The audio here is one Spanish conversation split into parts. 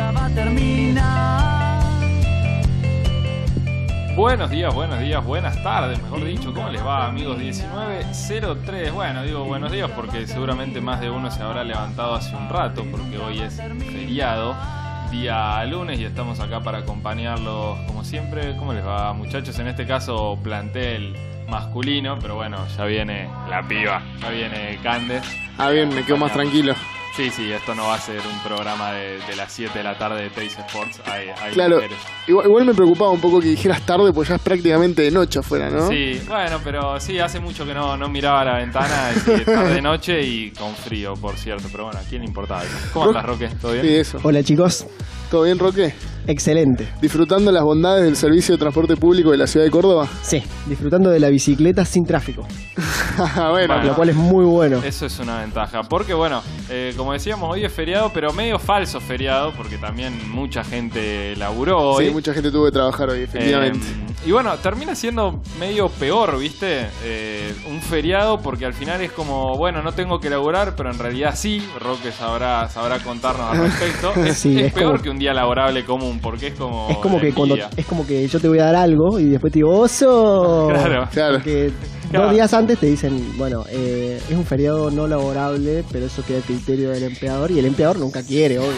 nunca va a terminar. Buenos días, buenos días, buenas tardes, mejor dicho. ¿Cómo les va, amigos? 1903. Bueno, digo buenos días porque seguramente más de uno se habrá levantado hace un rato porque hoy es feriado, día lunes y estamos acá para acompañarlos como siempre. ¿Cómo les va, muchachos? En este caso, plantel masculino, pero bueno, ya viene la piba, ya viene Candes. Ah, bien, me quedo más tranquilo. Sí, sí, esto no va a ser un programa de, de las 7 de la tarde de Teis Sports. Hay, hay Claro, igual, igual me preocupaba un poco que dijeras tarde, pues ya es prácticamente de noche afuera, ¿no? Sí, bueno, pero sí, hace mucho que no, no miraba la ventana, es tarde noche y con frío, por cierto. Pero bueno, ¿a quién le importaba eso? ¿Cómo andas, Roque? ¿Todo bien? Sí, eso. Hola chicos, ¿Todo bien, Roque? Excelente. ¿Disfrutando las bondades del servicio de transporte público de la ciudad de Córdoba? Sí, disfrutando de la bicicleta sin tráfico, bueno, Bueno. lo cual es muy bueno. Eso es una ventaja. Porque bueno, eh, como decíamos, hoy es feriado, pero medio falso feriado, porque también mucha gente laburó hoy. sí, mucha gente tuvo que trabajar hoy, efectivamente. Eh, y bueno, termina siendo medio peor, ¿viste? Eh, un feriado porque al final es como, bueno, no tengo que laburar, pero en realidad sí. Roque sabrá, sabrá contarnos al respecto. Es, Sí, es es peor como- que un día laborable común porque es como... es como que cuando es como que yo te voy a dar algo y después te digo oso. Claro. Claro. Porque Claro. dos días antes te dicen, bueno, eh, es un feriado no laborable, pero eso queda a criterio del empleador y el empleador nunca quiere, obvio.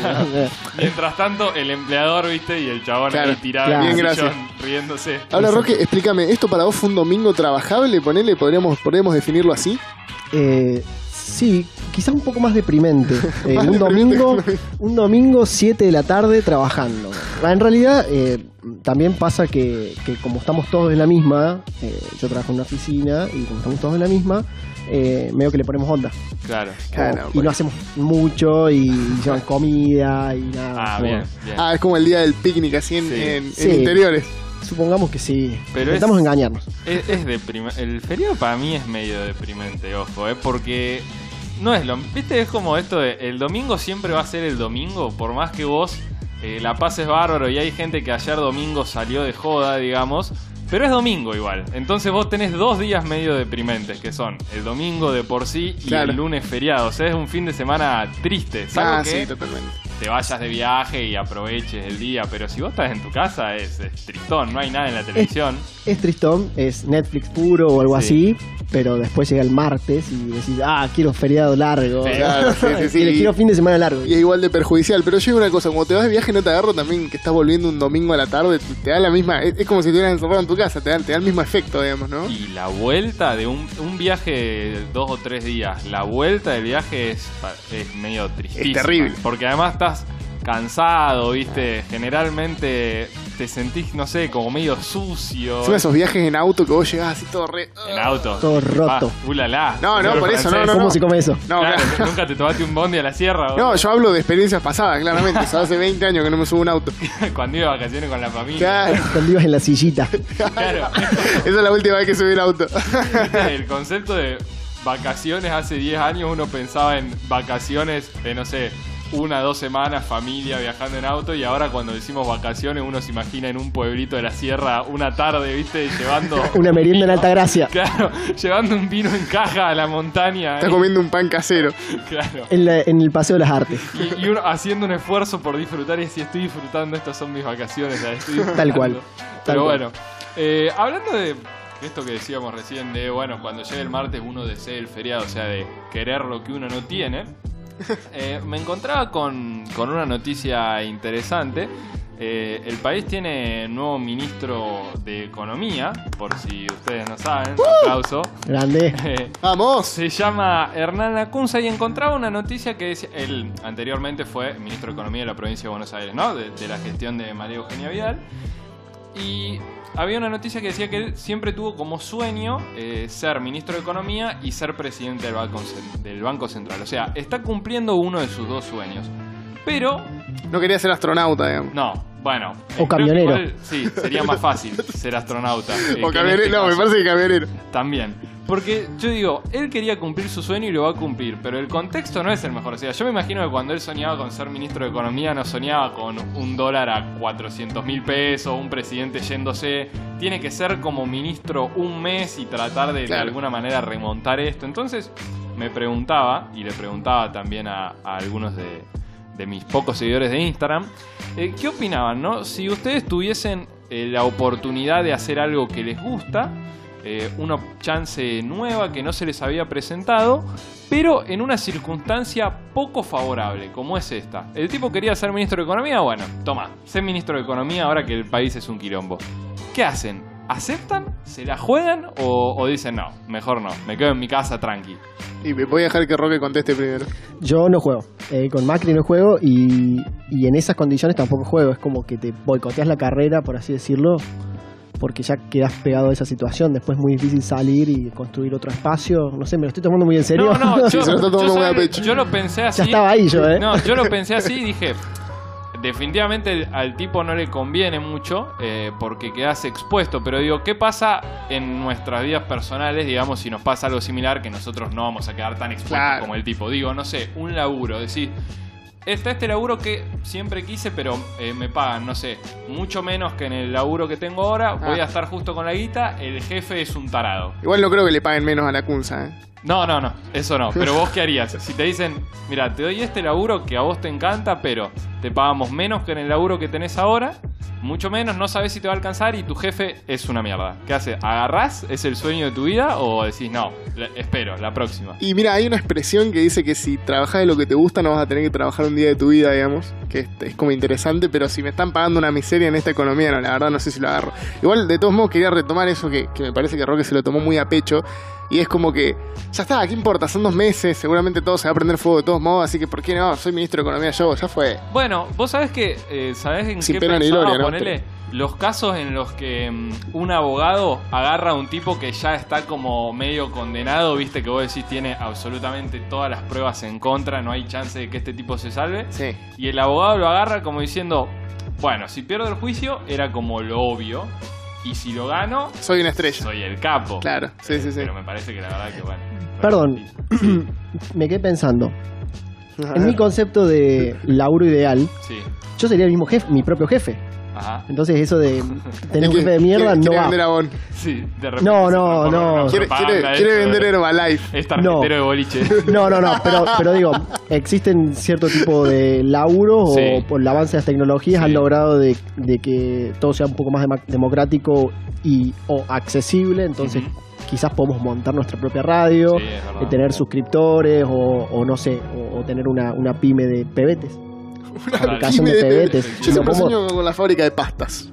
Mientras tanto, el empleador, ¿viste? Y el chabón Claro, ahí tirado claro. en el Bien, sillón, gracias. riéndose. Ahora, Roque, explícame, ¿esto para vos fue un domingo trabajable? Ponele, podríamos, podríamos definirlo así. Eh, sí, quizás un poco más deprimente. Eh, Más un domingo, un domingo 7 de la tarde trabajando. En realidad, eh, también pasa que, que como estamos todos en la misma, eh, yo trabajo en una oficina y como estamos todos en la misma, eh, medio que le ponemos onda. Claro. Claro, y pues. no hacemos mucho y llevan comida y nada. Ah, bien, bien. Ah, es como el día del picnic, así en, Sí. en- en Sí. interiores. Supongamos que sí. Pero Intentamos es- engañarnos. Es, es deprimente. El feriado para mí es medio deprimente, ojo, ¿eh? Porque no es lo. ¿Viste? Es como esto de. El domingo siempre va a ser el domingo, por más que vos eh, la pases bárbaro y hay gente que ayer domingo salió de joda, digamos. Pero es domingo igual. Entonces vos tenés dos días medio deprimentes, que son el domingo de por sí y Claro. el lunes feriado. O sea, es un fin de semana triste. Salvo Ah, que sí, totalmente. Te vayas de viaje y aproveches el día. Pero si vos estás en tu casa, es, es tristón, no hay nada en la televisión. Es tristón, es Netflix puro o algo Sí. así, pero después llega el martes y decís, ah, quiero feriado largo. Sí, claro, sí, sí, sí. Y le quiero fin de semana largo. Y es igual de perjudicial. Pero yo digo una cosa, como te vas de viaje no te agarro también que estás volviendo un domingo a la tarde, te, da la misma, es, es como si estuvieras encerrado en tu casa, te da, te da el mismo efecto, digamos, ¿no? Y la vuelta de un, un viaje de dos o tres días, la vuelta del viaje es, medio tristísima. Es terrible. Porque además estás cansado, ¿viste? Generalmente te sentís, no sé, como medio sucio. Son esos viajes en auto que vos llegás así todo re... En auto. Todo roto. Ah, ulala. No, no, por eso, no, no, ¿Cómo no. se come eso? No, Claro, claro. nunca te tomaste un bondi a la sierra. No, yo hablo de experiencias pasadas, claramente. O sea, hace 20 años que no me subo a un auto. Cuando iba de vacaciones con la familia. Claro. Cuando ibas en la sillita. Claro. Esa es la última vez que subí el auto. El concepto de vacaciones hace 10 años uno pensaba en vacaciones de, no sé, una, dos semanas, familia viajando en auto y ahora cuando decimos vacaciones uno se imagina en un pueblito de la sierra una tarde, ¿viste? Llevando... Una merienda en alta gracia. Claro, llevando un vino en caja a la montaña. Estás ¿eh? comiendo un pan casero. Claro. En, la- en el Paseo de las Artes. Y, y uno haciendo un esfuerzo por disfrutar y si estoy disfrutando, estas son mis vacaciones. las estoy disfrutando. Tal cual, tal Pero cual. bueno, eh, hablando de esto que decíamos recién, de bueno, cuando llegue el martes uno desea el feriado, o sea, de querer lo que uno no tiene, eh, me encontraba con, con una noticia interesante. Eh, el país tiene nuevo ministro de Economía, por si ustedes no saben, aplauso. Grande. Eh, ¡Vamos! se llama Hernán Lacunza y encontraba una noticia que decía, él anteriormente fue ministro de Economía de la provincia de Buenos Aires, ¿no? De, de la gestión de María Eugenia Vidal. Y había una noticia que decía que él siempre tuvo como sueño eh, ser ministro de Economía y ser presidente del Banco, Cen- del Banco Central. O sea, está cumpliendo uno de sus dos sueños. Pero, No quería ser astronauta, digamos. no, bueno. O camionero. igual, sí, sería más fácil ser astronauta. eh, O camionero. este no, me parece que camionero. También. Porque yo digo, él quería cumplir su sueño y lo va a cumplir, pero el contexto no es el mejor. O sea, yo me imagino que cuando él soñaba con ser ministro de Economía, no soñaba con un dólar a 400 mil pesos, un presidente yéndose. Tiene que ser como ministro un mes y tratar de, de alguna manera remontar esto. Entonces me preguntaba, y le preguntaba también a, a algunos de, de mis pocos seguidores de Instagram, eh, ¿qué opinaban, no? Si ustedes tuviesen eh, la oportunidad de hacer algo que les gusta, eh, una chance nueva que no se les había presentado, pero en una circunstancia poco favorable, como es esta. El tipo quería ser ministro de Economía, bueno, toma, sé ministro de Economía ahora que el país es un quilombo. ¿Qué hacen? ¿Aceptan? ¿Se la juegan? ¿O, o dicen no? Mejor no, me quedo en mi casa tranqui. Y me voy a dejar que Roque conteste primero. Yo no juego. Eh, con Macri no juego y, y en esas condiciones tampoco juego. Es como que te boicoteas la carrera, por así decirlo, porque ya quedas pegado a esa situación. Después es muy difícil salir y construir otro espacio. No sé, me lo estoy tomando muy en serio. No, no, Sí, yo, se lo está tomando yo, muy a ¿sabes? pecho. Yo lo pensé así. ya estaba ahí yo, ¿eh? No, yo lo pensé así y dije, definitivamente al tipo no le conviene mucho eh, porque quedas expuesto, pero digo, ¿qué pasa en nuestras vidas personales, digamos, si nos pasa algo similar que nosotros no vamos a quedar tan expuestos Claro. como el tipo? Digo, no sé, un laburo, decir... Está este laburo que siempre quise, pero eh, me pagan, no sé, mucho menos que en el laburo que tengo ahora. Voy Ah. a estar justo con la guita. El jefe es un tarado. Igual no creo que le paguen menos a la Kunza, ¿eh? No, no, no, eso no. Pero vos qué harías? Si te dicen, mira, te doy este laburo que a vos te encanta, pero te pagamos menos que en el laburo que tenés ahora, mucho menos, no sabes si te va a alcanzar y tu jefe es una mierda. ¿Qué haces? ¿Agarrás? ¿Es el sueño de tu vida? ¿O decís, no, la- espero, la próxima? Y mira, hay una expresión que dice que si trabajas de lo que te gusta no vas a tener que trabajar un día de tu vida, digamos. Que es, es como interesante, pero si me están pagando una miseria en esta economía, no, la verdad no sé si lo agarro. Igual, de todos modos, quería retomar eso que, que me parece que Roque se lo tomó muy a pecho. Y es como que, ya está, ¿qué importa? Son dos meses, seguramente todo se va a prender fuego de todos modos, así que ¿por qué no? Soy ministro de Economía yo, ya fue. Bueno, vos sabés que, eh, ¿sabés en Sin qué pena ni pensaba? gloria, ¿no? Ponele los casos en los que mm, un abogado agarra a un tipo que ya está como medio condenado, viste que vos decís tiene absolutamente todas las pruebas en contra, no hay chance de que este tipo se salve. Sí. Y el abogado lo agarra como diciendo, bueno, si pierdo el juicio era como lo obvio, y si lo gano, Soy una estrella. soy el capo. Claro, sí, sí, sí. Pero me parece que la verdad que bueno. Perdón, me quedé pensando. En mi concepto de laburo ideal, Sí, yo sería el mismo jefe, mi propio jefe. Ajá. Entonces eso de tener un jefe que- de mierda quiere- no quiere va. vender. Sí, de repente. No, no, no. Quiere, propaganda quiere, esto quiere de- vender Herbalife. Es tarjetero de boliche. No, no, no, pero, pero digo, existen cierto tipo de laburos Sí. o por el avance de las tecnologías Sí. han logrado de, de que todo sea un poco más dema- democrático y o accesible, entonces quizás podemos montar nuestra propia radio, Sí, es verdad. eh, tener suscriptores o, o no sé, o, o tener una, una pyme de pebetes. Pyme de- pebetes. Yo siempre sueño con la fábrica de pastas.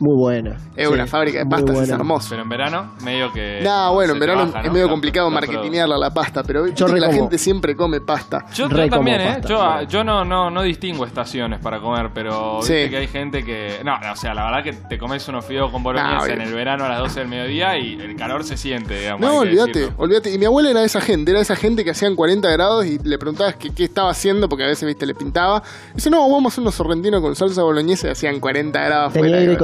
Muy buena. Es Sí, una fábrica de pastas, es hermoso. Pero en verano, medio que. No, bueno, en verano es ¿no? medio complicado la marketinearla la pasta, pero que la gente siempre come pasta. Yo, yo Re también, ¿eh? pasta, Yo, yo no, no, no distingo estaciones para comer, pero Sí. viste que hay gente que. No, no, o sea, la verdad que te comes unos fideos con boloñesa No, en el verano a las 12 del mediodía y el calor se siente, digamos. No, olvídate, olvídate. Y mi abuela era esa gente, era esa gente que hacían 40 grados y le preguntabas qué, qué estaba haciendo, porque a veces, viste, le pintaba. dice, no, vamos a hacer unos sorrentinos con salsa boloñesa y hacían 40 grados ¿Tenía aire Y-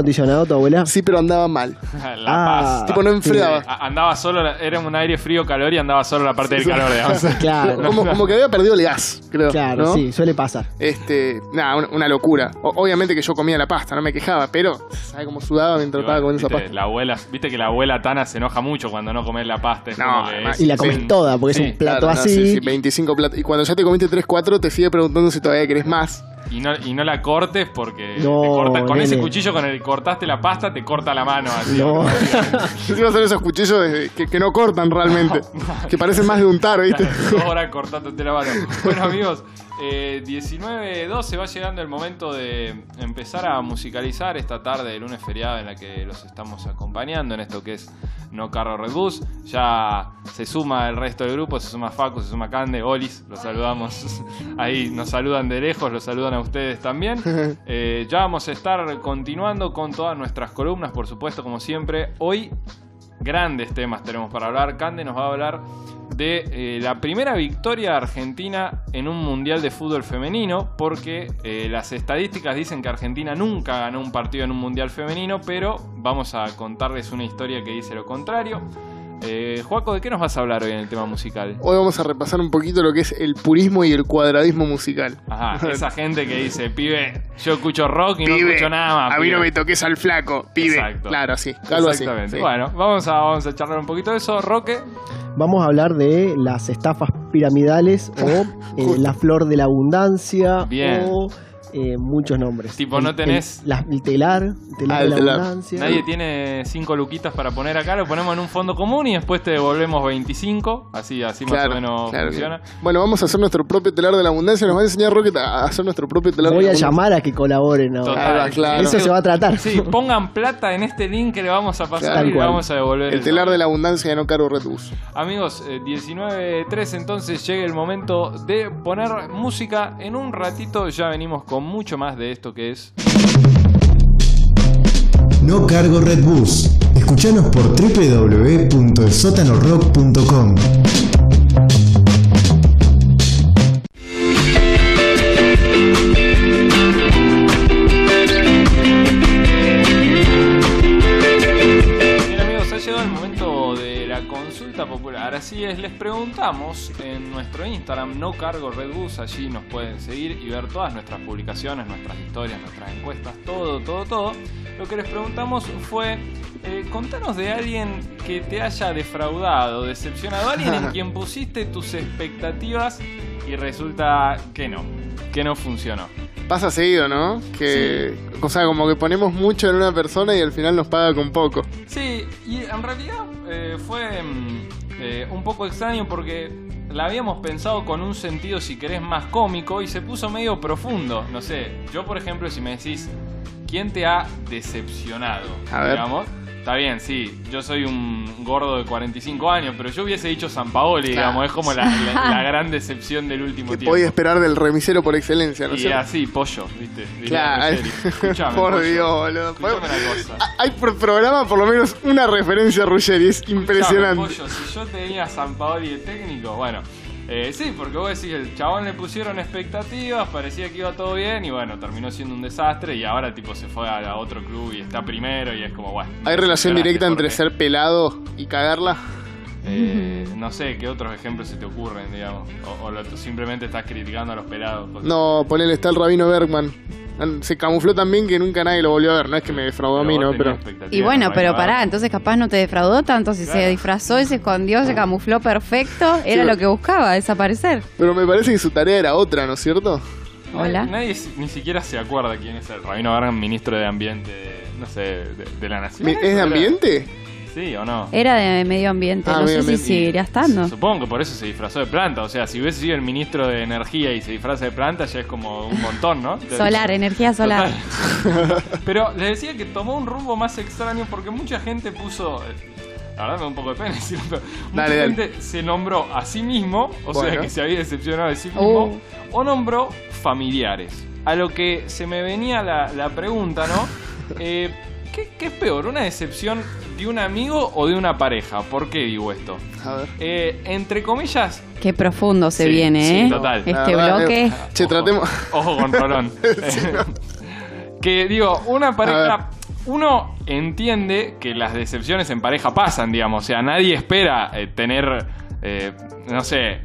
tu abuela? Sí, pero andaba mal. La Ah, paz. Tipo, no enfriaba. A- Andaba solo, la- era un aire frío calor y andaba solo la parte del calor, digamos. Claro, Como, como que había perdido el gas, creo. claro, ¿no? sí, suele pasar. Este, nada, una, una locura. O- obviamente que yo comía la pasta, no me quejaba, pero ¿sabes cómo sudaba mientras estaba comiendo esa viste, pasta? la abuela, viste que la abuela Tana se enoja mucho cuando no comes la pasta. es No, como que además- es- Y la comes sí. toda, porque Sí. es un plato Claro, no, así. sí, sí, 25 platos. Y cuando ya te comiste 3, 4, te sigue preguntando si todavía querés más. Y no, y no la cortes porque No, te corta- con nene. ese cuchillo con el que cortaste la pasta te corta la mano. Así, No. Encima son esos cuchillos de- que, que no cortan realmente. Que parecen más de untar, ¿viste? Dos horas cortándote la mano. Bueno, amigos, eh, 19.12 va llegando el momento de empezar a musicalizar esta tarde de lunes feriado en la que los estamos acompañando en esto que es No Carro Red Bus. Ya se suma el resto del grupo, se suma Facu, se suma Cande, Olis, los saludamos. Ahí nos saludan de lejos, los saludan a ustedes también. Eh, ya vamos a estar continuando con todas nuestras columnas, por supuesto, como siempre. Hoy grandes temas tenemos para hablar. Cande nos va a hablar de eh, la primera victoria argentina en un mundial de fútbol femenino, porque eh, las estadísticas dicen que Argentina nunca ganó un partido en un mundial femenino, pero vamos a contarles una historia que dice lo contrario. Eh, Juaco, ¿de qué nos vas a hablar hoy en el tema musical? Hoy vamos a repasar un poquito lo que es el purismo y el cuadradismo musical. Ajá, esa gente que dice, pibe, yo escucho rock y no escucho nada más. a mí no pibe". me toques al flaco, pibe. Exacto. Claro, sí. Algo así. Exactamente. sí. Bueno, vamos a, vamos a charlar un poquito de eso. Roque, Vamos a hablar de las estafas piramidales o eh, la flor de la abundancia Bien. o eh, muchos nombres. Tipo, no tenés- El, la- el telar, el telar Ah, de la telar. abundancia. Nadie tiene 5 luquitas para poner acá, lo ponemos en un fondo común y después te devolvemos 25. Así, así más o menos claro, funciona. Bueno, vamos a hacer nuestro propio telar de la abundancia. Nos va a enseñar Rocket a hacer nuestro propio telar Voy de la a abundancia. llamar a que colaboren ahora. Total. Ah, claro. Eso se va a tratar. Sí, pongan plata en este link que le vamos a pasar y le cual. vamos a devolver. El telar de la abundancia de no caro Red Bus. Amigos, eh, 19.3 entonces llega el momento de poner música. En un ratito ya venimos con mucho más de esto que es... No cargo Red Bus. Escuchanos por www.elsotanorock.com. popular. Así es, les preguntamos en nuestro Instagram, no cargo Red Bus, allí nos pueden seguir y ver todas nuestras publicaciones, nuestras historias, nuestras encuestas, todo, todo, todo. Lo que les preguntamos fue, eh, contanos de alguien que te haya defraudado, decepcionado, alguien en quien pusiste tus expectativas y resulta que no, que no funcionó. Pasa seguido, ¿no? Que, o sea, como que ponemos mucho en una persona y al final nos paga con poco. Sí, y en realidad eh, fue mm, eh, un poco extraño porque la habíamos pensado con un sentido, si querés, más cómico y se puso medio profundo. No sé, yo por ejemplo, si me decís, ¿quién te ha decepcionado? A ver. Digamos, está bien, sí, yo soy un gordo de 45 años, pero yo hubiese dicho San Paoli, digamos, es como la, la- la gran decepción del último Que tiempo. podía esperar del remisero por excelencia, ¿no y sé? así, pollo, ¿viste? Diría Claro. Ruggeri. Escuchame, por pollo. Dios, boludo. Escuchame una cosa. Ah, Hay por programa por lo menos una referencia a Ruggeri, es impresionante. Escuchame, pollo, si yo tenía a San Paoli de técnico, bueno, eh, sí, porque vos decís, el chabón le pusieron expectativas, parecía que iba todo bien y bueno, terminó siendo un desastre y ahora tipo se fue a, a otro club y está primero y es como, bueno. ¿Hay relación directa entre porque, ser pelado y cagarla? eh, no sé, ¿qué otros ejemplos se te ocurren, digamos? O, o lo- simplemente estás criticando a los pelados. No, ponele, está el Rabino Bergman. Se camufló tan bien que nunca nadie lo volvió a ver. No es que me defraudó a mí, ¿no? Pero Y bueno, pero pará, entonces capaz no te defraudó tanto si Claro. se disfrazó y se escondió, se camufló perfecto, era Sí. lo que buscaba, desaparecer. pero me parece que su tarea era otra, ¿no es cierto? Hola. Nadie, ni siquiera se acuerda quién es el Rabino Bergman, ministro de Ambiente, de- no sé, de, de la Nación. ¿Es de Era- ambiente? Sí o no. Era de medio ambiente, Ah, no medio sé si ambiente. seguiría estando. Supongo que por eso se disfrazó de planta. O sea, si hubiese sido el ministro de Energía y se disfraza de planta, ya es como un montón, ¿no? Solar, energía solar. Total. Pero les decía que tomó un rumbo más extraño porque mucha gente puso. La verdad me da un poco de pena decirlo, pero mucha Dale, dale. gente se nombró a sí mismo, o sea Bueno. que se había decepcionado de sí mismo, Uh. o nombró familiares. A lo que se me venía la, la pregunta, ¿no? Eh, ¿qué, qué es peor, una decepción de un amigo o de una pareja? ¿Por qué digo esto? A ver. Eh, entre comillas, Qué profundo se Sí, viene, sí, ¿eh? total. Este verdad, bloque. eh, Che, Ojo. tratemos. Ojo con Rolón. que digo, una pareja. Uno entiende que las decepciones en pareja pasan, digamos. O sea, nadie espera eh, tener, eh, no sé,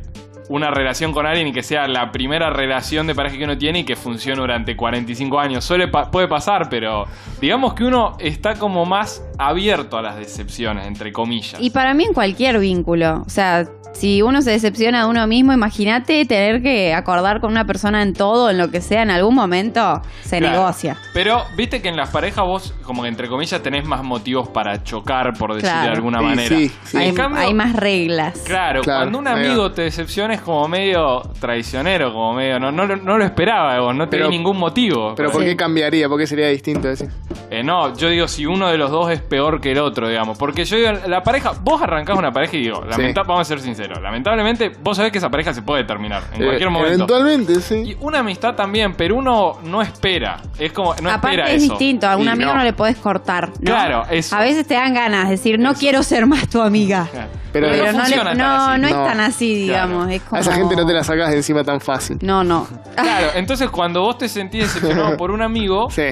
una relación con alguien y que sea la primera relación de pareja que uno tiene y que funcione durante 45 años. Suele puede pasar, pero digamos que uno está como más abierto a las decepciones, entre comillas. Y para mí en cualquier vínculo. O sea, si uno se decepciona de uno mismo, imagínate tener que acordar con una persona en todo, en lo que sea, en algún momento se Claro. negocia. Pero viste que en las parejas vos, como que entre comillas, tenés más motivos para chocar, por decir de Claro. alguna Sí, manera. sí, sí. Hay, cambio- hay más reglas. Claro, Claro, cuando un amigo te decepciona es como medio traicionero, como medio. No, no, lo- no lo esperaba de vos, no Pero- tenía ningún motivo. Pero ¿por Sí. qué cambiaría? ¿Por qué sería distinto decir? Eh, no, yo digo si uno de los dos es peor que el otro, digamos. Porque yo digo, la pareja, vos arrancás una pareja y digo, lamenta- vamos a ser sinceros, lamentablemente vos sabés que esa pareja se puede terminar en Eh, cualquier momento. Eventualmente, sí. Y una amistad también, pero uno no espera. Es como, no Aparte espera es eso. distinto, a un amigo no. no. le podés cortar. ¿no? Claro, eso. A veces te dan ganas de decir, no Eso. quiero ser más tu amiga. Claro. Pero- Pero, no, no, le- no, es tan así, digamos. Claro. Es como... A esa gente no te la sacas de encima tan fácil. No, no. Claro, entonces cuando vos te sentís decepcionado por un amigo, Sí.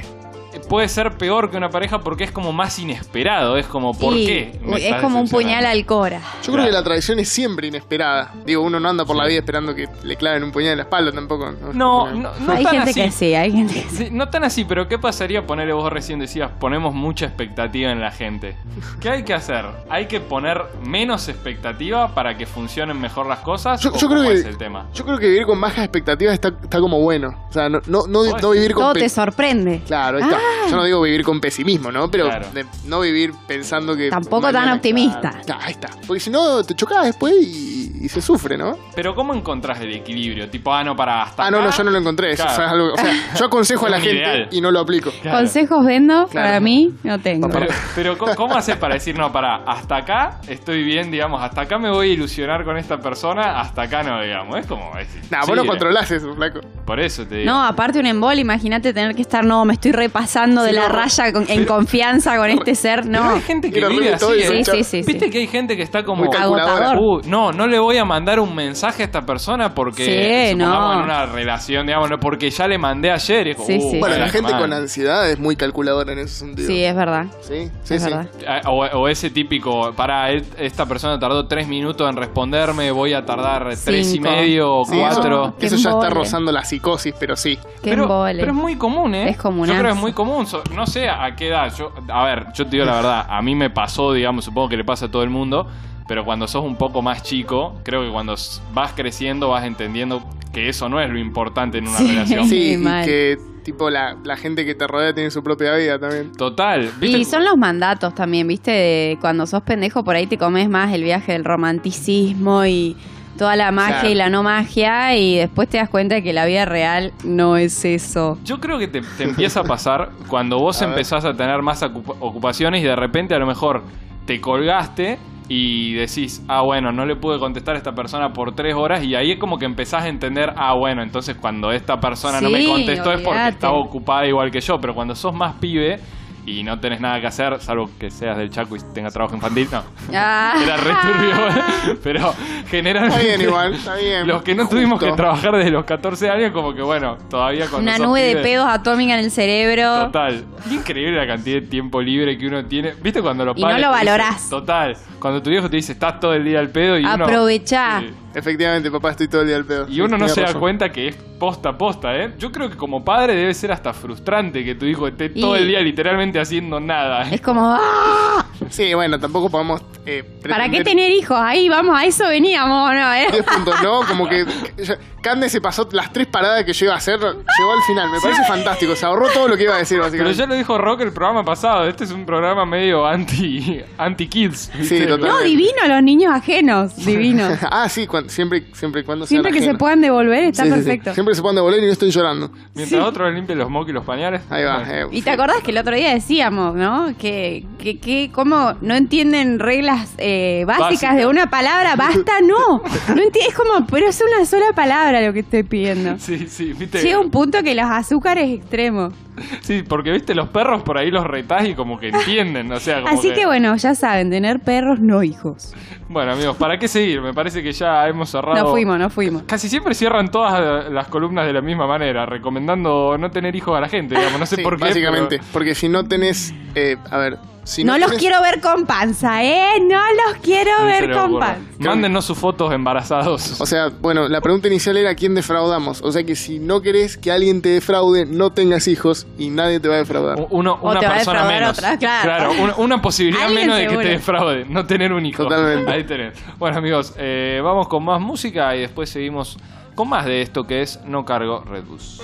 Puede ser peor que una pareja porque es como más inesperado. Es como, ¿por qué? Es como un puñal al cora. Yo creo que la traición es siempre inesperada. Digo, uno no anda por la vida esperando que le claven un puñal en la espalda tampoco. No, no, no hay tan gente así. que sí, hay gente que sí. No tan así, pero ¿qué pasaría ponerle vos recién decías, ponemos mucha expectativa en la gente? ¿Qué hay que hacer? ¿Hay que poner menos expectativa para que funcionen mejor las cosas? Yo, ¿O yo creo que, es el tema? yo creo que vivir con bajas expectativas está, está como bueno. O sea, no, no, no, no vivir con Todo te sorprende. Claro, ahí está. Ah. Yo no digo vivir con pesimismo, ¿no? Pero Claro. de- no vivir pensando que. Tampoco tan optimista. Claro, ahí está. Porque si no, te chocás después y, y se sufre, ¿no? Pero ¿cómo encontrás el equilibrio? Tipo, ah, no, para hasta Ah, no, acá. no, yo no lo encontré. Eso es algo, o sea, yo aconsejo a la gente ideal. y no lo aplico. Claro. Consejos vendo, Claro. para mí no tengo. Pero, pero ¿cómo, cómo haces para decir, no, para, hasta acá estoy bien, digamos, hasta acá me voy a ilusionar con esta persona, hasta acá no, digamos? Es como... Es, Nah, sí, vos no eh, controlás eso, flaco. Por eso te digo. No, aparte un embol, imagínate tener que estar, no, me estoy repasando de la no, raya con- en confianza con este ser, Pero no. hay gente que vive así, ¿eh? Sí, sí, sí, Viste que hay gente que está como... Muy calculadora. Agotador. Uh, no, no le voy a mandar un mensaje a esta persona porque Sí, no. en una relación, digamos, no, porque ya le mandé ayer. Sí, uh, sí. Bueno, la gente mal. con ansiedad es muy calculadora en ese sentido. Sí, es verdad. Sí, sí, es sí. verdad. Ah, O, o ese típico, para esta persona tardó tres minutos en responderme, voy a tardar tres y medio o Sí, cuatro. Eso, ya está rozando la psicosis, pero sí. Qué pero, pero es muy común, ¿eh? Es comunazo. Yo creo que es muy común. So- No sé a qué edad. Yo, a ver, yo te digo la verdad. A mí me pasó, digamos, supongo que le pasa a todo el mundo. Pero cuando sos un poco más chico, creo que cuando vas creciendo vas entendiendo que eso no es lo importante en una Sí. relación. Sí, y que tipo la, la gente que te rodea tiene su propia vida también. Total. ¿viste? Y son los mandatos también, ¿viste? De cuando sos pendejo, por ahí te comes más el viaje del romanticismo y toda la magia Claro. y la no magia, y después te das cuenta de que la vida real no es eso. Yo creo que te, te empieza a pasar cuando vos A ver. empezás a tener más ocupa- ocupaciones y de repente a lo mejor te colgaste y decís, ah, bueno, no le pude contestar a esta persona por tres horas y ahí es como que empezás a entender, ah, bueno, entonces cuando esta persona no me contestó es porque estaba ocupada igual que yo, pero cuando sos más pibe y no tenés nada que hacer, salvo que seas del Chaco y tengas trabajo infantil, no. Ah. Era re turbio, pero generalmente Está bien igual, está bien. los que no tuvimos que trabajar desde los 14 años, como que bueno, todavía cuando Una nube de pedos atómica en el cerebro. Total. Increíble la cantidad de tiempo libre que uno tiene. ¿Viste cuando los Y no lo valorás. total. Cuando tu viejo te dice, estás todo el día al pedo y uno... Aprovechá. Sí. Efectivamente, papá, estoy todo el día al pedo. Y uno no se da cuenta que es posta posta, ¿eh? Yo creo que como padre debe ser hasta frustrante que tu hijo esté todo el día literalmente haciendo nada. Es como, ¡ah! Sí, bueno, tampoco podemos. Eh, ¿Para qué tener hijos? Ahí vamos, a eso veníamos, ¿no? ¿Eh? 10 puntos, ¿no? Como que. que ya- Cande se pasó las tres paradas que yo iba a hacer, llegó al final. Me parece fantástico. Se ahorró todo lo que iba a decir, Pero básicamente. ya lo dijo Rock el programa pasado. Este es un programa medio anti anti kids. Sí. No, divino los niños ajenos, divino. ah, sí, siempre, siempre y cuando Siempre que se puedan devolver está Sí, sí, sí. perfecto. Siempre se pueden devolver y no estoy llorando. Mientras otros limpian los mocos y los pañales. Ahí va. Eh, Y te acordás que el otro día decíamos, ¿no? Que, que, que cómo no entienden reglas eh, básicas Básicas. de una palabra, basta, no. No enti- es como, pero es una sola palabra lo que estoy pidiendo. Sí, sí, viste. Llega un punto que los azúcares extremos. Sí, porque viste, los perros por ahí los retás y como que entienden. O sea, como Así que bueno, ya saben, tener perros, no hijos. Bueno, amigos, ¿para qué seguir? Me parece que ya hemos cerrado. No fuimos, no fuimos. Casi siempre cierran todas las columnas de la misma manera, recomendando no tener hijos a la gente, digamos. No sé sí, por qué. Básicamente. pero- Porque si no tenés. eh, a ver. Si no no, los tenés- quiero ver con panza, ¿eh? No los quiero ver con panza. Mándennos sus fotos embarazados. O sea, bueno, la pregunta inicial era quién defraudamos. O sea que si no querés que alguien te defraude, no tengas hijos y nadie te va a defraudar. O una te va a persona defraudar menos. otra, claro. una, una posibilidad menos de que te defraude, no tener un hijo. Totalmente. Ahí tenés. Bueno, amigos, eh, vamos con más música y después seguimos con más de esto que es No Cargo Red Bus.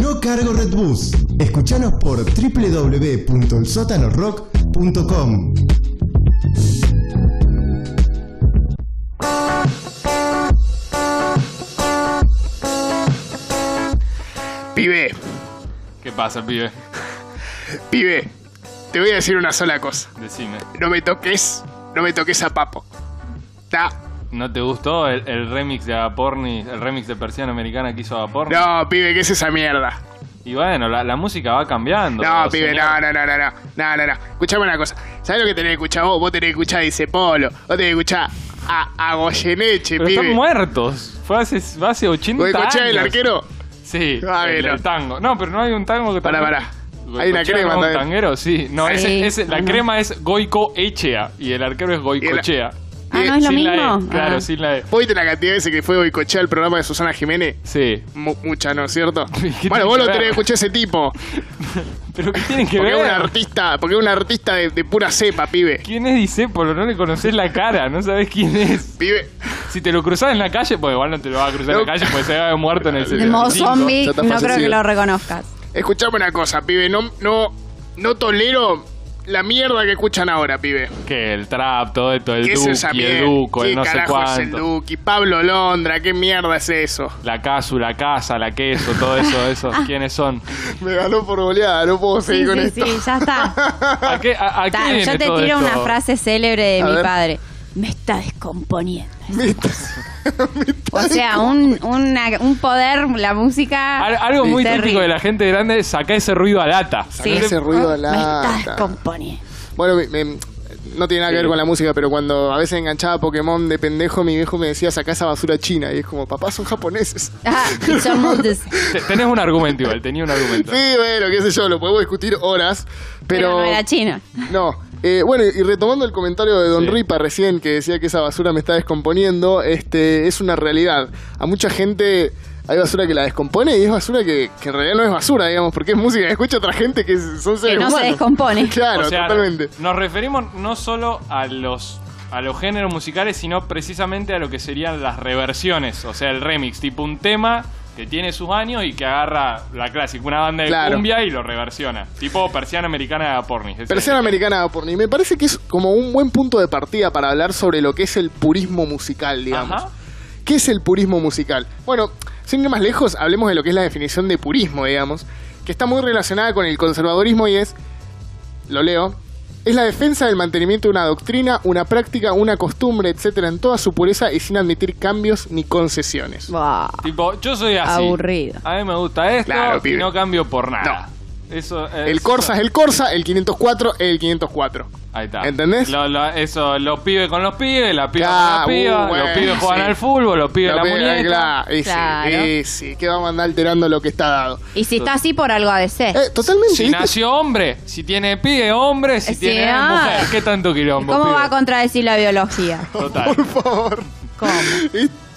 No cargo Red Bus. Escuchanos por www.elsotanorock.com. Pibe, ¿Qué pasa, pibe? pibe, te voy a decir una sola cosa. Decime. No me toques, no me toques a Papo. Ta. ¿No te gustó el, el remix de Agaporni, el remix de Persiana Americana que hizo Agaporni? No, pibe, ¿qué es esa mierda? Y bueno, la, la música va cambiando. No, pibe, no, no, no, no, no, no, no, no. Escuchame una cosa. ¿Sabes lo que tenés que escuchar vos? Vos tenés que escuchar a Dice Polo. Vos tenés que escuchar a, a Goyeneche, Pero pibe. están muertos. Fue hace, fue hace 80 ¿Vos años. escuchás el arquero? Sí, Ah, el, el tango. No, pero no hay un tango que Pará, también- pará. Hay una crema no, un tanguero, sí. No, Sí. ese- ese- la no. crema es Goico Echea y el arquero es Goicochea. Ah, ¿no es lo Sin la mismo? E, claro, Ah. sin la E. ¿Vos viste la cantidad de veces que fue boicochea el programa de Susana Jiménez? Sí. Mu- mucha, ¿no es cierto? ¿Qué Bueno, vos que lo ver? tenés que escuchar a ese tipo. ¿Pero qué tienen que Porque es un artista, porque es un artista de, de pura cepa, pibe. ¿Quién es Disépolo? No le conocés la cara, no sabés quién es. Pibe. Si te lo cruzás en la calle, pues igual no te lo vas a cruzar en la calle porque se va muerto en el De modo 75. zombie, ya está no creo que lo reconozcas. Escuchame una cosa, pibe. No, no, no tolero la mierda que escuchan ahora, pibe. Que el trap, todo esto, el ¿Qué es esa Duki, el mierda? Duco, el ¿Qué no sé carajo es el cuánto. Duki? Pablo Londra, ¿qué mierda es eso? La casu, la casa, la queso, todo eso, eso. ¿Quiénes son? Me ganó por goleada, no puedo Ah. Sí, seguir con sí, esto. sí, ya está. ¿A qué, a, a Ta, viene yo te todo tiro esto? una frase célebre de A mi ver. padre. Me está descomponiendo. Me está- O sea, un, una- un poder, la música. Al- Algo muy terrible. típico de la gente grande es sacar ese ruido a lata. Sí. ese ruido a Me está lata. descomponiendo. Bueno, me- me- no tiene nada que ver con la música, pero cuando a veces enganchaba Pokémon de pendejo, mi viejo me decía, saca esa basura china. Y es como, papá, son japoneses. Ah, son Tenés un argumento igual, tenía un argumento. Sí, bueno, qué sé yo, lo podemos discutir horas, Pero, pero... no era chino. No. Eh, bueno, y retomando el comentario de Don Sí. Ripa recién, que decía que esa basura me está descomponiendo, este es una realidad. A mucha gente hay basura que la descompone y es basura que, que en realidad no es basura, digamos, porque es música que escucha otra gente que son seres no se descompone. Claro, O sea, totalmente. Nos referimos no solo a los a los géneros musicales, sino precisamente a lo que serían las reversiones, o sea, el remix, tipo un tema que tiene sus años y que agarra la clásica, una banda de Claro. cumbia y lo reversiona, tipo persiana americana de Pornis. Persiana americana por y me parece que es como un buen punto de partida para hablar sobre lo que es el purismo musical, digamos. Ajá. ¿Qué es el purismo musical? Bueno, sin ir más lejos, hablemos de lo que es la definición de purismo, digamos, que está muy relacionada con el conservadorismo y es, lo leo, es la defensa del mantenimiento de una doctrina, una práctica, una costumbre, etcétera, en toda su pureza y sin admitir cambios ni concesiones. Buah. Tipo, yo soy así. Aburrido. A mí me gusta esto Claro, y no cambio por nada. Eso es- El Corsa es el Corsa, el 504 es el 504. Ahí está. ¿Entendés? Lo- lo- eso, los pibes con los pibes, la piba Claro, con la piba, uh, bueno, los pibes juegan sí. al fútbol, los pibes la muñeca. claro, y sí, Claro. y sí, que vamos a andar alterando lo que está dado. Y si está así por algo ha de ser. Eh, totalmente. Si ¿viste? nació hombre, si tiene pibe, hombre, si Sí, tiene ah. mujer, ¿qué tanto quilombo? ¿Cómo pibe? va a contradecir la biología? Total. Por favor. ¿Cómo?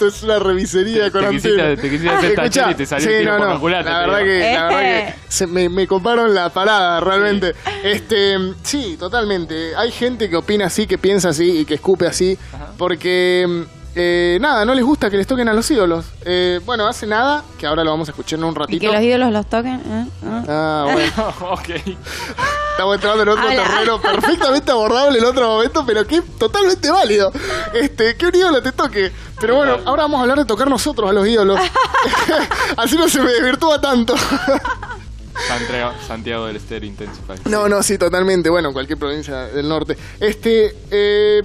Esto es una remisería con Te quisiste- antena. te quisiste hacer Escuchá, y te salió el sí, no, por no, la culata, La verdad que, la verdad que se me, me coparon la parada, realmente. Este, sí, totalmente. Hay gente que opina así, que piensa así y que escupe así, porque eh, nada, no les gusta que les toquen a los ídolos. Eh, bueno, hace nada, que ahora lo vamos a escuchar en un ¿Y ratito. que los ídolos los toquen? ¿Eh? ¿Eh? Ah, bueno. ok. Estamos entrando en otro Habla. terreno perfectamente abordable en otro momento, pero que totalmente válido. Este, que un ídolo te toque. Pero bueno, ahora vamos a hablar de tocar nosotros a los ídolos. Así no se me desvirtúa tanto. Santiago, Santiago del Estero Intensify. no, no, sí, totalmente. Bueno, en cualquier provincia del norte. Este, eh,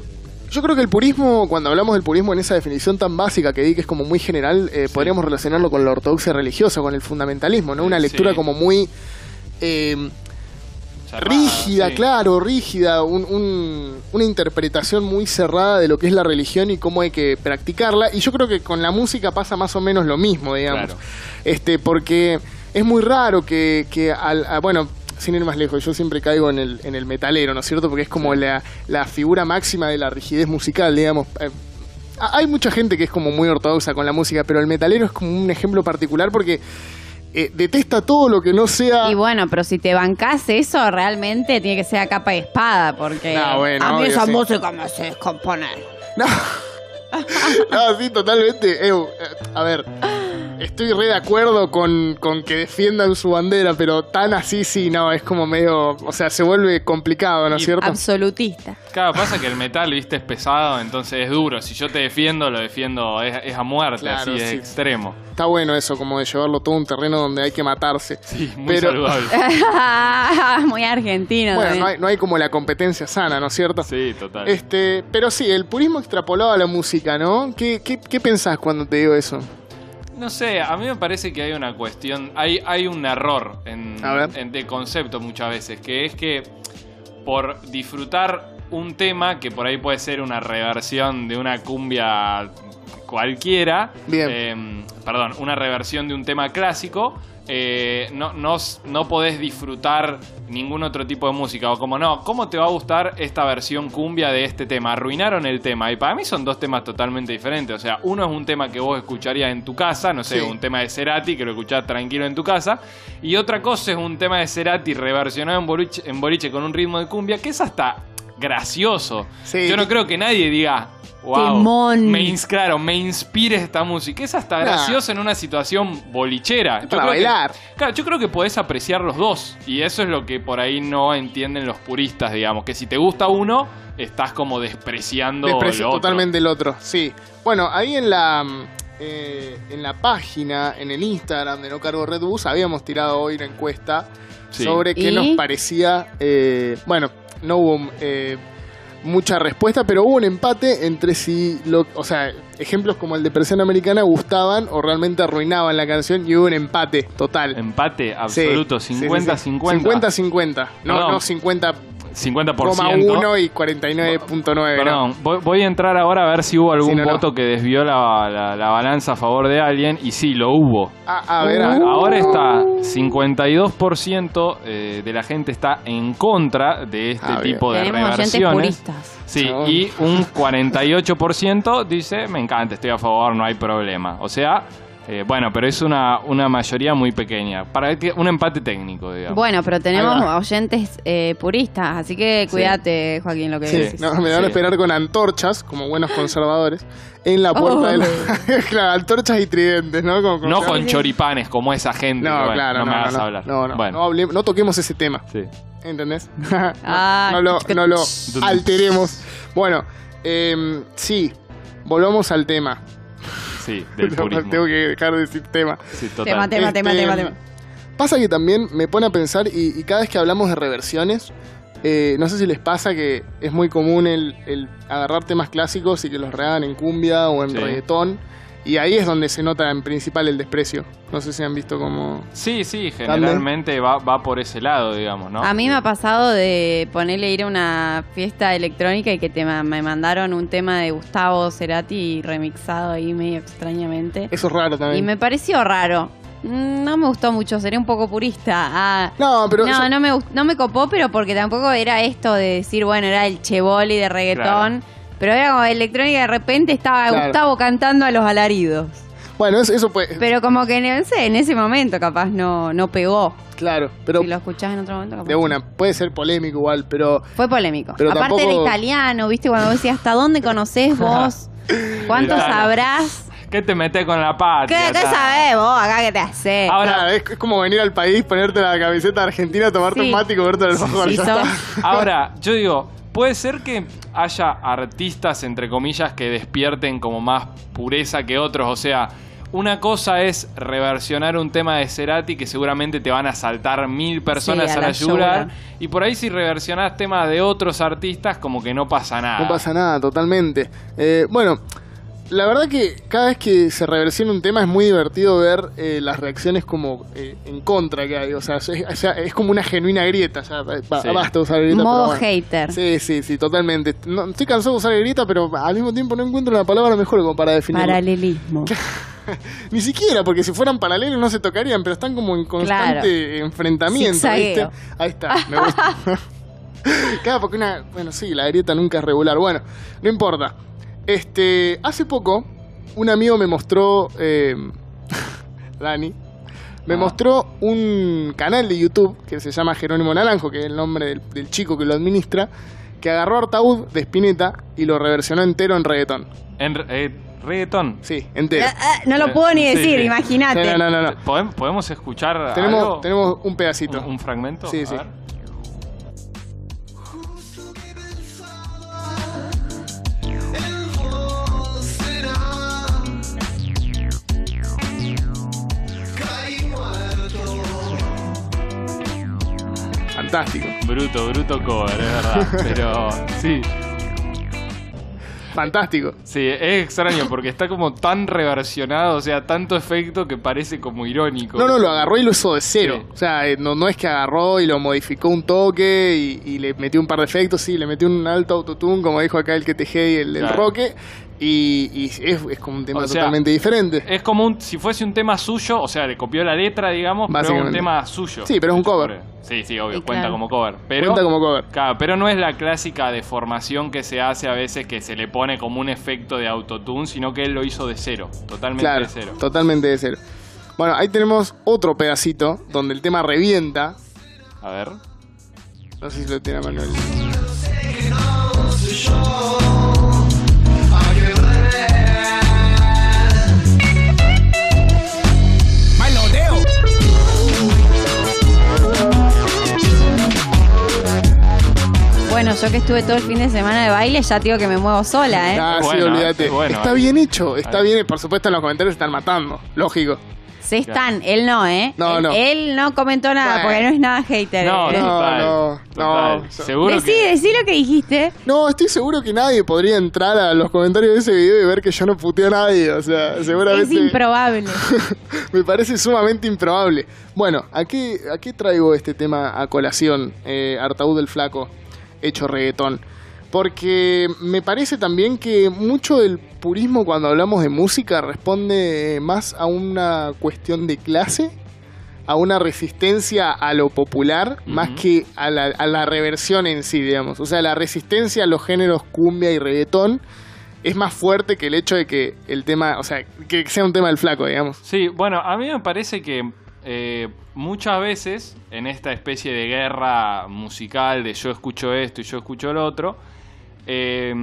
yo creo que el purismo, cuando hablamos del purismo en esa definición tan básica que di, que es como muy general, eh, podríamos relacionarlo con la ortodoxia religiosa, con el fundamentalismo, ¿no? Una lectura Sí. como muy... eh, rígida, sí. claro, rígida, un- un- una interpretación muy cerrada de lo que es la religión y cómo hay que practicarla. Y yo creo que con la música pasa más o menos lo mismo, digamos. Claro. Este, porque es muy raro que, que al, a- bueno, sin ir más lejos, yo siempre caigo en el, en el metalero, ¿no es cierto? Porque es como la, la figura máxima de la rigidez musical, digamos. Eh, hay mucha gente que es como muy ortodoxa con la música, pero el metalero es como un ejemplo particular porque eh, detesta todo lo que no sea... Y bueno, pero si te bancás eso, realmente tiene que ser a capa y espada, porque No, bueno, a mí obvio, esa sí. música me hace descomponer. No. no, sí, totalmente. Eu, eh, a ver, estoy re de acuerdo con, con que defiendan su bandera, pero tan así sí, no, es como medio. O sea, se vuelve complicado, ¿no es cierto? Absolutista. Claro, pasa que el metal, viste, es pesado, entonces es duro. Si yo te defiendo, lo defiendo, es, es a muerte, Claro, así, es sí. extremo. Está bueno eso, como de llevarlo todo a un terreno donde hay que matarse. Sí, muy Pero- saludable. Muy argentino. Bueno, no hay, no hay como la competencia sana, ¿no es cierto? Sí, total. Este, pero sí, el purismo extrapolado a la música, ¿no? ¿Qué, qué, qué pensás cuando te digo eso? No sé, a mí me parece que hay una cuestión, hay, hay un error en, de concepto muchas veces, que es que por disfrutar un tema que por ahí puede ser una reversión de una cumbia cualquiera, Bien. eh, perdón, una reversión de un tema clásico, eh, no, no, no podés disfrutar ningún otro tipo de música. O como no, ¿cómo te va a gustar esta versión cumbia de este tema? Arruinaron el tema. Y para mí son dos temas totalmente diferentes. O sea, uno es un tema que vos escucharías en tu casa, no sé, Sí. un tema de Cerati que lo escuchás tranquilo en tu casa. Y otra cosa es un tema de Cerati reversionado en boliche, en boliche con un ritmo de cumbia que es hasta gracioso. Sí. Yo no creo que nadie diga, wow, Temón. me, ins- claro, me inspire esta música. Es hasta Nah. gracioso en una situación bolichera. Yo Para creo que- bailar. claro, yo creo que podés apreciar los dos. Y eso es lo que por ahí no entienden los puristas, digamos. Que si te gusta uno, estás como despreciando Desprecio lo otro. totalmente el otro, sí. Bueno, ahí en la mm, eh, en la página, en el Instagram de No Cargo Red Bus, habíamos tirado hoy una encuesta Sí. sobre qué ¿Y? nos parecía. eh, bueno, no hubo eh, mucha respuesta, pero hubo un empate entre si, lo, o sea, ejemplos como el de Persiana Americana gustaban o realmente arruinaban la canción y hubo un empate total. Empate absoluto, sí, sí, sí. 50-50. 50-50. No, Perdón. no 50,1 50%. y 49.9. ¿no? Perdón, voy, voy a entrar ahora a ver si hubo algún Sí, no, no. voto que desvió la, la- la balanza a favor de alguien. Y sí, lo hubo. A, a ver, ver. Ahora está 52% eh, de la gente está en contra de este Ah, bien. tipo de Tenemos reversiones. Sí, Chabón. y un 48% dice, me encanta, estoy a favor, no hay problema. O sea, eh, bueno, pero es una, una mayoría muy pequeña. Para un empate técnico, digamos. Bueno, pero tenemos oyentes eh, puristas, así que cuídate, Joaquín, lo que Sí, no, me van a esperar con antorchas, como buenos conservadores, en la puerta Oh. de la... claro, antorchas y tridentes, ¿no? Como- como no con choripanes como esa gente. No, bueno, claro, no, no, me no, hablar. no, no, bueno, no, no toquemos ese tema, sí. ¿entendés? Ah, no, lo, no lo alteremos. Bueno, em, sí, volvamos al tema. Sí, del purismo. Tengo que dejar de decir tema. Sí, total. Tema, tema, tema, Este, tema, tema. Pasa que también me pone a pensar, y, y cada vez que hablamos de reversiones, eh, no sé si les pasa que es muy común el, el agarrar temas clásicos y que los rehagan en cumbia o en Sí. reggaetón. Y ahí es donde se nota en principal el desprecio. No sé si han visto como... Sí, sí, generalmente va, va por ese lado, digamos, ¿no? A mí me ha pasado de ponerle ir a una fiesta electrónica y que te me mandaron un tema de Gustavo Cerati remixado ahí medio extrañamente. Eso es raro Y también. me pareció raro. Mm, No me gustó mucho, seré un poco purista. Ah, No, pero... no, eso- no me, no me copó, pero porque tampoco era esto de decir, bueno, era el cheboli de reggaetón. Pero era como electrónica, de repente estaba Claro. Gustavo cantando a los alaridos. Bueno, eso, eso puede... Pero como que no sé, en ese momento capaz no, no pegó. Claro, pero si lo escuchás en otro momento, capaz de sí. una. Puede ser polémico igual, pero... Fue polémico. Pero Aparte tampoco- era italiano, ¿viste? Cuando vos decías, ¿hasta dónde conocés vos? ¿Cuánto Claro. sabrás? ¿Qué te metes con la ¿Qué, patria? qué tal? sabés vos acá que te haces? Ahora, es, es como venir al país, ponerte la camiseta argentina, tomarte Sí. un mate y comerte el. Sí, está. Ahora, yo digo, puede ser que haya artistas, entre comillas, que despierten como más pureza que otros. O sea, una cosa es reversionar un tema de Cerati que seguramente te van a saltar mil personas Sí, a a la. Y por ahí si reversionás temas de otros artistas, como que no pasa nada. No pasa nada, totalmente. Eh, bueno, la verdad que cada vez que se reversiona un tema es muy divertido ver eh, las reacciones como eh, en contra que hay. O sea, es, o sea, es como una genuina grieta. Ya, ba- Sí. Basta usar grieta. Modo bueno. hater. Sí, sí, sí, totalmente. No, estoy cansado de usar grieta, pero al mismo tiempo no encuentro una palabra mejor como para definirlo. Paralelismo. Ni siquiera, porque si fueran paralelos no se tocarían, pero están como en constante enfrentamiento. ¿viste? Ahí está, me gusta. claro, porque una. Bueno, sí, la grieta nunca es regular. Bueno, no importa. Este. Hace poco, un amigo me mostró. eh, Dani. Me Ah. mostró un canal de YouTube que se llama Jerónimo Naranjo, que es el nombre del, del chico que lo administra, que agarró Artaud de Spinetta y lo reversionó entero en reggaetón. En eh, reggaetón. Sí, entero. Ah, ah, no lo puedo ni decir, sí. imagínate. No, no, no, no. ¿Podem- ¿Podemos escuchar Tenemos, algo? tenemos un pedacito. ¿Un, un fragmento? Sí, A sí. ver. Fantástico. Bruto, bruto cover, es verdad. Pero sí, Fantástico. sí, es extraño porque está como tan reversionado, o sea, tanto efecto que parece como irónico. No, no, lo agarró y lo hizo de cero. Sí. O sea, eh, no, no es que agarró y lo modificó un toque y, y le metió un par de efectos, sí, le metió un alto autotune, como dijo acá el que teje y el, el roque. Y, y es, es como un tema O sea, totalmente diferente. Es como un, si fuese un tema suyo, o sea, le copió la letra, digamos, pero es un tema suyo. Sí, pero es un cover. Sí, sí, obvio, cuenta claro. como cover. Pero, Cuenta como cover. Claro, pero no es la clásica deformación que se hace a veces que se le pone como un efecto de autotune, sino que él lo hizo de cero, totalmente Claro, de cero. totalmente de cero. Bueno, ahí tenemos otro pedacito donde el tema revienta. A ver. No sé si lo tiene Manuel. Bueno, yo que estuve todo el fin de semana de baile, ya digo que me muevo sola, ¿eh? Ah, sí, Bueno, olvídate. bueno, está ahí. bien hecho, está bien. Por supuesto, en los comentarios se están matando. Lógico. Se están, él no, ¿eh? No, él, no. él no comentó nada Bueno. porque no es nada hater. No, ¿eh? no, total, no, total. Seguro decí, que... decí lo que dijiste. No, estoy seguro que nadie podría entrar a los comentarios de ese video y ver que yo no puteo a nadie. O sea, Es seguramente. improbable. Me parece sumamente improbable. Bueno, ¿a qué, a qué traigo este tema a colación, eh, Artaud del Flaco, hecho reggaetón? Porque me parece también que mucho del purismo cuando hablamos de música responde más a una cuestión de clase, a una resistencia a lo popular, más que a la, a la reversión en sí, digamos. O sea, la resistencia a los géneros cumbia y reggaetón es más fuerte que el hecho de que el tema, o sea, que sea un tema del flaco, digamos. Sí, bueno, a mí me parece que eh, muchas veces en esta especie de guerra musical de yo escucho esto y yo escucho lo otro, eh,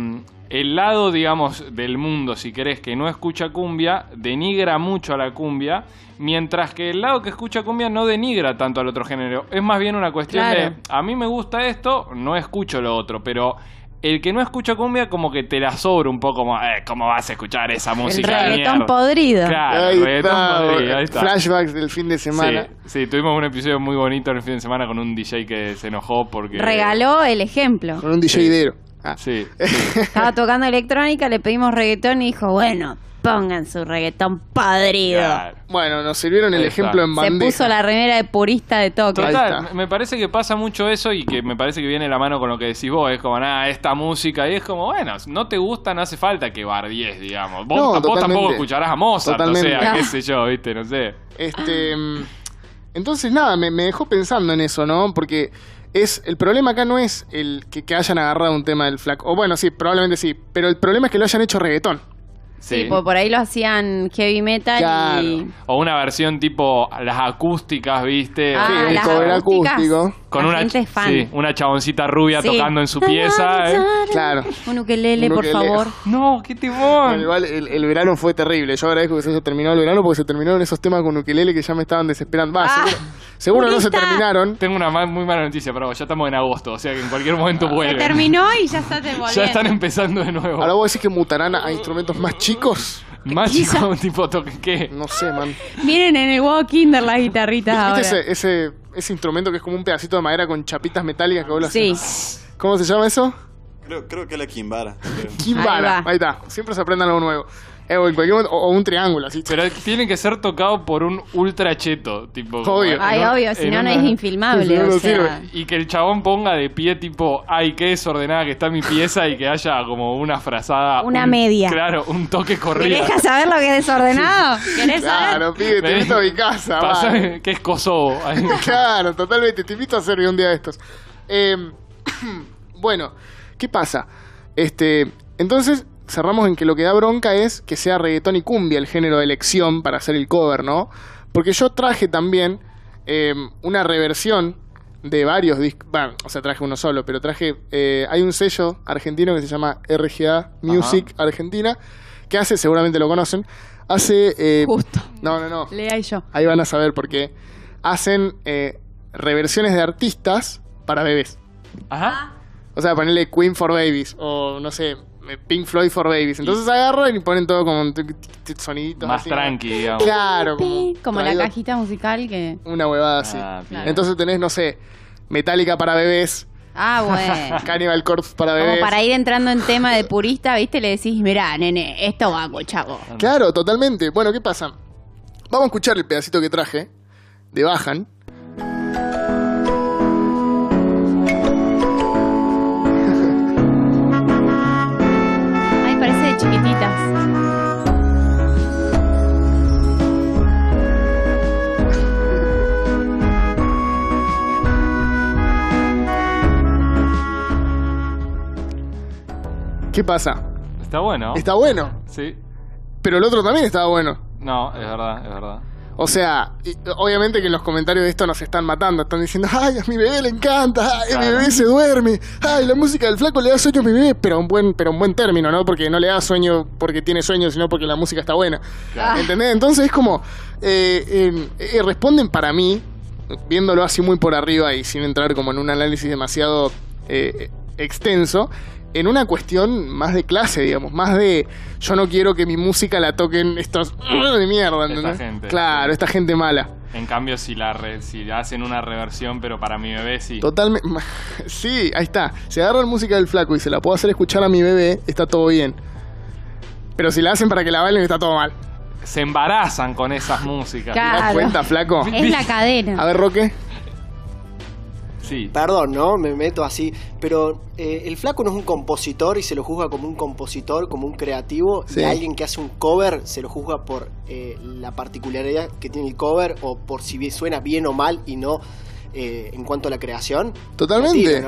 el lado, digamos, del mundo, si querés, que no escucha cumbia, denigra mucho a la cumbia, mientras que el lado que escucha cumbia no denigra tanto al otro género. Es más bien una cuestión Claro. de, a mí me gusta esto, no escucho lo otro, pero... El que no escucha cumbia como que te la sobra un poco como, eh, ¿cómo vas a escuchar esa El música? de reggaetón mierda?" podrido. Claro, ahí, reggaetón está, podrido, ahí está. Flashbacks del fin de semana. Sí, sí, tuvimos un episodio muy bonito en el fin de semana con un DJ que se enojó porque... Regaló el ejemplo. Con un DJ Sí. Dero. Ah. Sí, sí. Estaba tocando electrónica, le pedimos reggaetón y dijo, bueno, pongan su reggaetón podrido. claro. Bueno, nos sirvieron el Ahí está. ejemplo en Se bandeja. puso la remera de purista de toque. Total, me parece que pasa mucho eso y que me parece que viene la mano con lo que decís vos. Es como, nada, esta música. Y es como, bueno, no te gusta, no hace falta que bardies, digamos. Vos, No, vos tampoco escucharás a Mozart, Totalmente. o sea, qué sé yo, viste, no sé. Este, mm, entonces, nada, me, me dejó pensando en eso, ¿no? Porque es el problema acá no es el que, que hayan agarrado un tema del flaco. O bueno, sí, probablemente sí. Pero el problema es que lo hayan hecho reggaetón. Sí, Sí. por, por ahí lo hacían heavy metal Claro. y... O una versión tipo las acústicas, viste. Ah, Sí, un las cover acústico. Con la una, gente es fan. sí, una chaboncita rubia Sí. tocando en su pieza. ¿eh? Claro. Un ukelele, Un por ukelele. favor. No, qué Bueno, timón. igual el, el verano fue terrible. Yo agradezco que se haya terminado el verano porque se terminaron esos temas con ukelele que ya me estaban desesperando. Va, Ah, seguro, seguro no se purista. terminaron. Tengo una ma- muy mala noticia para vos. Ya estamos en agosto, o sea que en cualquier momento Se vuelven. terminó y ya está te Ya están empezando de nuevo. Ahora vos decís que mutarán a, instrumentos más chicos. Más chico, tipo toque qué. No sé, man. Miren en el huevo Kinder las guitarritas ahora. ¿Viste ese, ese, ese instrumento que es como un pedacito de madera con chapitas metálicas que vos lo Sí. haces? ¿Cómo se llama eso? Creo, creo que la Kimbara. creo. Kimbara. Ahí. Ahí, está. Siempre se aprende algo nuevo. Eh, o, en cualquier momento- o- o un triángulo, así. Pero tiene que ser tocado por un ultra cheto, tipo. Obvio. Ay, obvio, si no, no es infilmable. O no sea. Y que el chabón ponga de pie, tipo, ay, qué desordenada que está mi pieza y que haya como una frazada. Una un- media. Claro, un toque corrido. ¿Querés saber lo que es desordenado? ¿Querés saber? Claro, pibe, te a mi casa. Vale. que es Kosovo. Claro, totalmente. Te invito a hacer un día de estos. Eh, bueno, ¿qué pasa? Este, entonces cerramos en que lo que da bronca es que sea reggaetón y cumbia el género de elección para hacer el cover, ¿no? Porque yo traje también eh, una reversión de varios discos. Bueno, o sea, traje uno solo, pero traje. eh, hay un sello argentino que se llama RGA Music Argentina, que hace, seguramente lo conocen, hace. eh, Justo. No, no, no. Lea y yo. Ahí van a saber por qué. Hacen eh, reversiones de artistas para bebés. Ajá. O sea, ponerle Queen for Babies o no sé, Pink Floyd for Babies. Entonces agarran y ponen todo como soniditos Más así, ¿no? tranqui, digamos. Claro, como, Como la cajita musical que... Una huevada así. Ah. Entonces tenés, no sé, Metallica para bebés, Ah, bueno. Cannibal Corpse para Como bebés. para ir entrando en tema de purista, ¿viste? Le decís, mirá, nene, esto va, chavo. Claro, totalmente. Bueno, ¿qué pasa? Vamos a escuchar el pedacito que traje de Bajan. ¿Qué pasa? Está bueno. Está bueno, Sí. pero el otro también estaba bueno. No, es verdad, es verdad. O sea, y- obviamente que en los comentarios de esto nos están matando. Están diciendo, ay, a mi bebé le encanta, ay, a mi Claro. bebé se duerme, ay, la música del flaco le da sueño a mi bebé, pero un buen, pero un buen término, ¿no? Porque no le da sueño porque tiene sueño, sino porque la música está buena. Claro. ¿Entendés? Entonces es como, eh, eh, eh, responden para mí, viéndolo así muy por arriba y sin entrar como en un análisis demasiado eh, extenso, en una cuestión más de clase, digamos, más de yo no quiero que mi música la toquen estos de mierda, Esta gente, claro, sí. esta gente mala. En cambio, si la re- si hacen una reversión, pero para mi bebé sí. Totalmente. Sí, ahí está. Si agarran música del flaco y se la puedo hacer escuchar a mi bebé, está todo bien. Pero si la hacen para que la bailen, está todo mal. Se embarazan con esas músicas. ¿Te das Claro. cuenta, flaco? Es la cadena. A ver, Roque. Sí. Perdón, ¿no? Me meto así. Pero eh, el flaco no es un compositor y se lo juzga como un compositor, como un creativo. Sí. Y alguien que hace un cover se lo juzga por eh, la particularidad que tiene el cover o por si bien- suena bien o mal y no eh, en cuanto a la creación. Totalmente.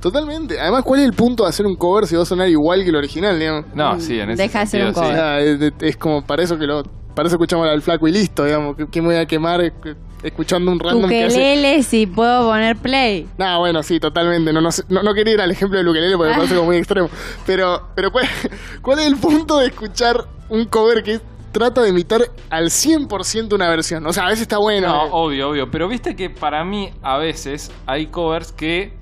Totalmente. Además, ¿cuál es el punto de hacer un cover si va a sonar igual que el original, digamos? No, sí, en ese Deja de ser sentido, un sí. cover. Ah, es, es como para eso que lo. Para eso escuchamos al flaco y listo, digamos. ¿Qué, qué me voy a quemar escuchando un random que hace? Ukelele, si puedo poner play. No, bueno, sí, totalmente. No, no, no, no quería ir al ejemplo del ukelele porque me parece como muy extremo. Pero, pero ¿cuál, ¿cuál es el punto de escuchar un cover que trata de imitar al 100% una versión? O sea, a veces está bueno. No, eh. obvio, obvio. Pero viste que para mí, a veces, hay covers que